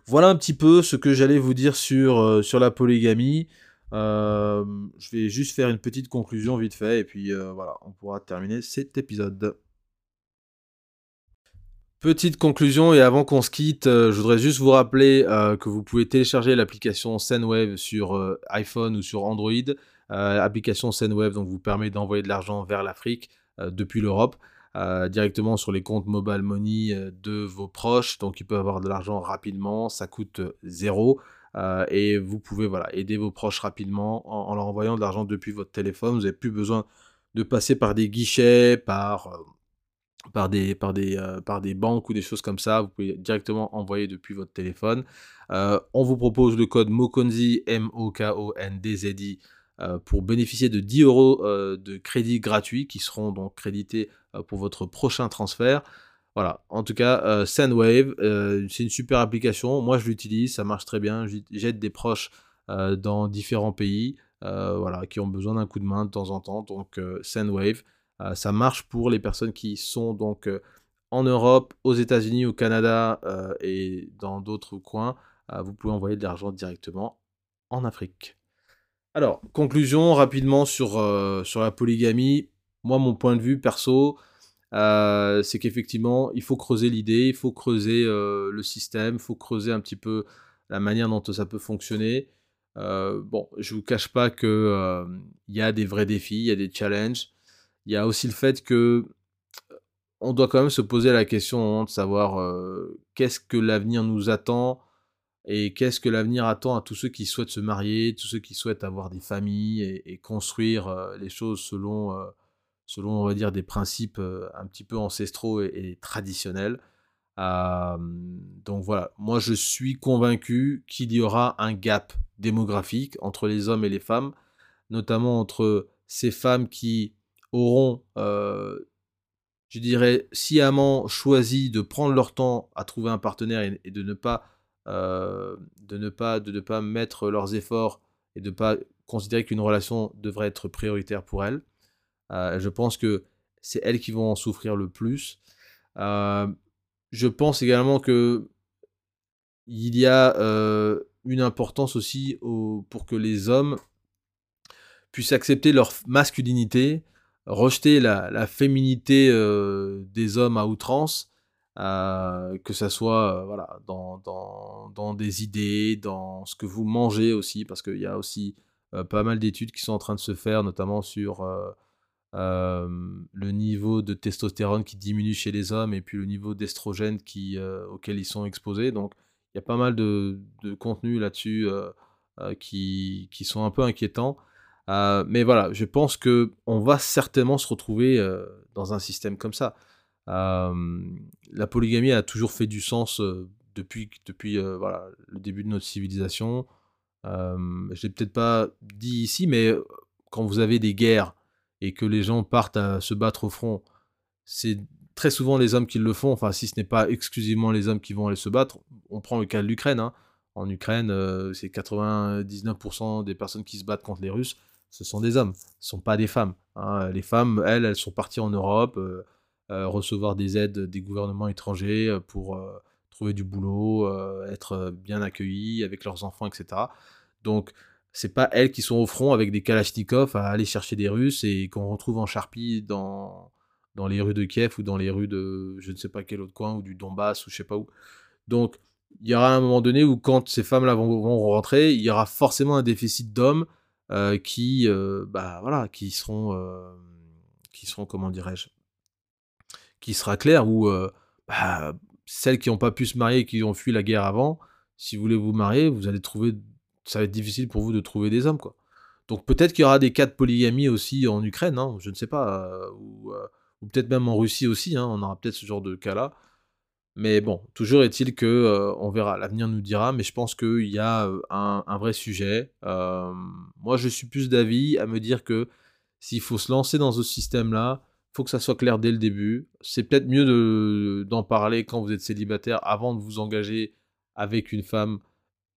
Voilà un petit peu ce que j'allais vous dire sur, sur la polygamie. je vais juste faire une petite conclusion vite fait et puis voilà, on pourra terminer cet épisode. Petite conclusion et avant qu'on se quitte, euh, je voudrais juste vous rappeler euh, que vous pouvez télécharger l'application Sendwave sur euh, iPhone ou sur Android. L'application Sendwave donc vous permet d'envoyer de l'argent vers l'Afrique depuis l'Europe directement sur les comptes mobile money de vos proches. Donc ils peuvent avoir de l'argent rapidement, ça coûte zéro. et vous pouvez voilà, aider vos proches rapidement en, en leur envoyant de l'argent depuis votre téléphone. Vous n'avez plus besoin de passer par des guichets, par par des, par, des, euh, par des banques ou des choses comme ça. Vous pouvez directement envoyer depuis votre téléphone. Euh, on vous propose le code MOKONZI, M-O-K-O-N-D-Z-I, euh, pour bénéficier de 10 euros de crédit gratuit qui seront donc crédités pour votre prochain transfert. Voilà, en tout cas, Sandwave, c'est une super application. Moi, je l'utilise, ça marche très bien. J'aide des proches dans différents pays voilà, qui ont besoin d'un coup de main de temps en temps. Donc, Sandwave, ça marche pour les personnes qui sont donc en Europe, aux États-Unis, au Canada et dans d'autres coins. vous pouvez envoyer de l'argent directement en Afrique. Alors, conclusion rapidement sur, sur la polygamie. Moi, mon point de vue perso, euh, c'est qu'effectivement, il faut creuser l'idée, il faut creuser euh, le système, il faut creuser un petit peu la manière dont ça peut fonctionner. Euh, bon, je vous cache pas que il y a des vrais défis, il y a des challenges. Il y a aussi le fait que on doit quand même se poser la question hein, de savoir qu'est-ce que l'avenir nous attend et qu'est-ce que l'avenir attend à tous ceux qui souhaitent se marier, tous ceux qui souhaitent avoir des familles et, construire les choses selon selon, on va dire, des principes un petit peu ancestraux et, traditionnels. donc voilà, moi je suis convaincu qu'il y aura un gap démographique entre les hommes et les femmes, notamment entre ces femmes qui auront, je dirais, sciemment choisi de prendre leur temps à trouver un partenaire et, de ne pas, de ne pas, de ne pas mettre leurs efforts et de ne pas considérer qu'une relation devrait être prioritaire pour elles. Je pense que c'est elles qui vont en souffrir le plus. Je pense également que il y a une importance aussi pour que les hommes puissent accepter leur masculinité, rejeter la, féminité des hommes à outrance, que ce soit voilà, dans, dans, dans, des idées, dans ce que vous mangez aussi, parce qu'il y a aussi pas mal d'études qui sont en train de se faire, notamment sur le niveau de testostérone qui diminue chez les hommes et puis le niveau d'estrogène auquel ils sont exposés. Donc il y a pas mal de, de contenus là-dessus qui, qui, sont un peu inquiétants. Mais voilà, je pense que on va certainement se retrouver dans un système comme ça. la polygamie a toujours fait du sens depuis, depuis voilà, le début de notre civilisation. je ne l'ai peut-être pas dit ici, mais quand vous avez des guerres et que les gens partent à se battre au front, c'est très souvent les hommes qui le font, enfin si ce n'est pas exclusivement les hommes qui vont aller se battre, on prend le cas de l'Ukraine, hein. en Ukraine euh, c'est 99% des personnes qui se battent contre les Russes, ce sont des hommes, ce sont pas des femmes. Hein. Les femmes, elles, elles sont parties en Europe, euh, euh, recevoir des aides des gouvernements étrangers pour trouver du boulot, être bien accueillies avec leurs enfants, etc. Donc c'est pas elles qui sont au front avec des kalachnikovs à aller chercher des Russes et qu'on retrouve en charpie dans, dans les rues de Kiev ou dans les rues de je ne sais pas quel autre coin ou du Donbass ou je sais pas où. Donc il y aura un moment donné où quand ces femmes-là vont, rentrer, il y aura forcément un déficit d'hommes euh, qui, euh, bah voilà, qui seront, euh, qui seront comment dirais-je, qui sera clair où bah, celles qui n'ont pas pu se marier, qui ont fui la guerre avant, si vous voulez vous marier, vous allez trouver ça va être difficile pour vous de trouver des hommes, quoi. Donc peut-être qu'il y aura des cas de polygamie aussi en Ukraine, hein, je ne sais pas, euh, euh, ou, peut-être même en Russie aussi, hein, on aura peut-être ce genre de cas-là. Mais bon, toujours est-il que euh, on verra, l'avenir nous dira, mais je pense qu'il y a un, vrai sujet. moi, je suis plus d'avis à me dire que s'il faut se lancer dans ce système-là, faut que ça soit clair dès le début. C'est peut-être mieux d'en parler quand vous êtes célibataire avant de vous engager avec une femme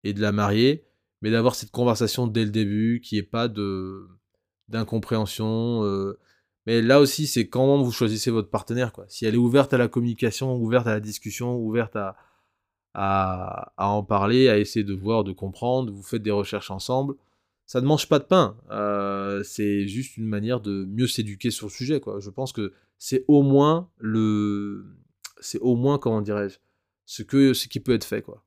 et de la marier mais d'avoir cette conversation dès le début, qui ait pas de d'incompréhension. Euh. Mais là aussi, c'est quand vous choisissez votre partenaire. Quoi. Si elle est ouverte à la communication, ouverte à la discussion, ouverte à, à, en parler, à essayer de voir, de comprendre, vous faites des recherches ensemble, ça ne mange pas de pain. Euh, c'est juste une manière de mieux s'éduquer sur le sujet. Quoi. Je pense que c'est au moins le, c'est au moins comment dirais-je, ce que ce qui peut être fait quoi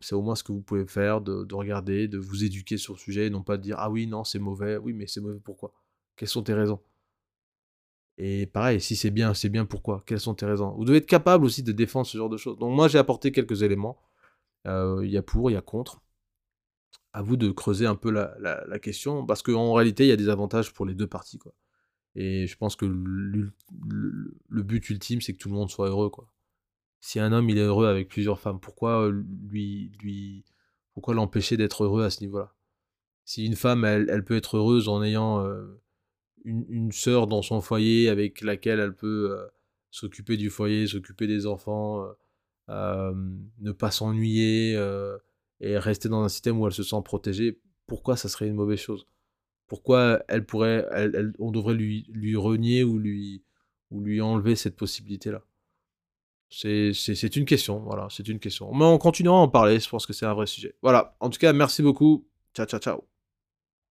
c'est au moins ce que vous pouvez faire, de, regarder, de vous éduquer sur le sujet, et non pas de dire ah oui, non, c'est mauvais, oui, mais c'est mauvais pourquoi? Quelles sont tes raisons? Et pareil, si c'est bien, c'est bien pourquoi? Quelles sont tes raisons? Vous devez être capable aussi de défendre ce genre de choses. Donc moi, j'ai apporté quelques éléments. Il y a pour, il y a contre. À vous de creuser un peu la, question, parce qu'en réalité, il y a des avantages pour les deux parties. Quoi. Et je pense que le, but ultime, c'est que tout le monde soit heureux. Quoi si un homme il est heureux avec plusieurs femmes, pourquoi lui, lui, pourquoi l'empêcher d'être heureux à ce niveau-là? Si une femme, elle, peut être heureuse en ayant une, une sœur dans son foyer avec laquelle elle peut s'occuper du foyer, s'occuper des enfants, ne pas s'ennuyer et rester dans un système où elle se sent protégée, pourquoi ça serait une mauvaise chose? Pourquoi elle pourrait, on devrait lui, lui renier ou lui, ou lui enlever cette possibilité-là? C'est, une question, voilà, c'est une question. Mais en continuant à en parler, je pense que c'est un vrai sujet. Voilà, en tout cas, merci beaucoup. Ciao, ciao, ciao.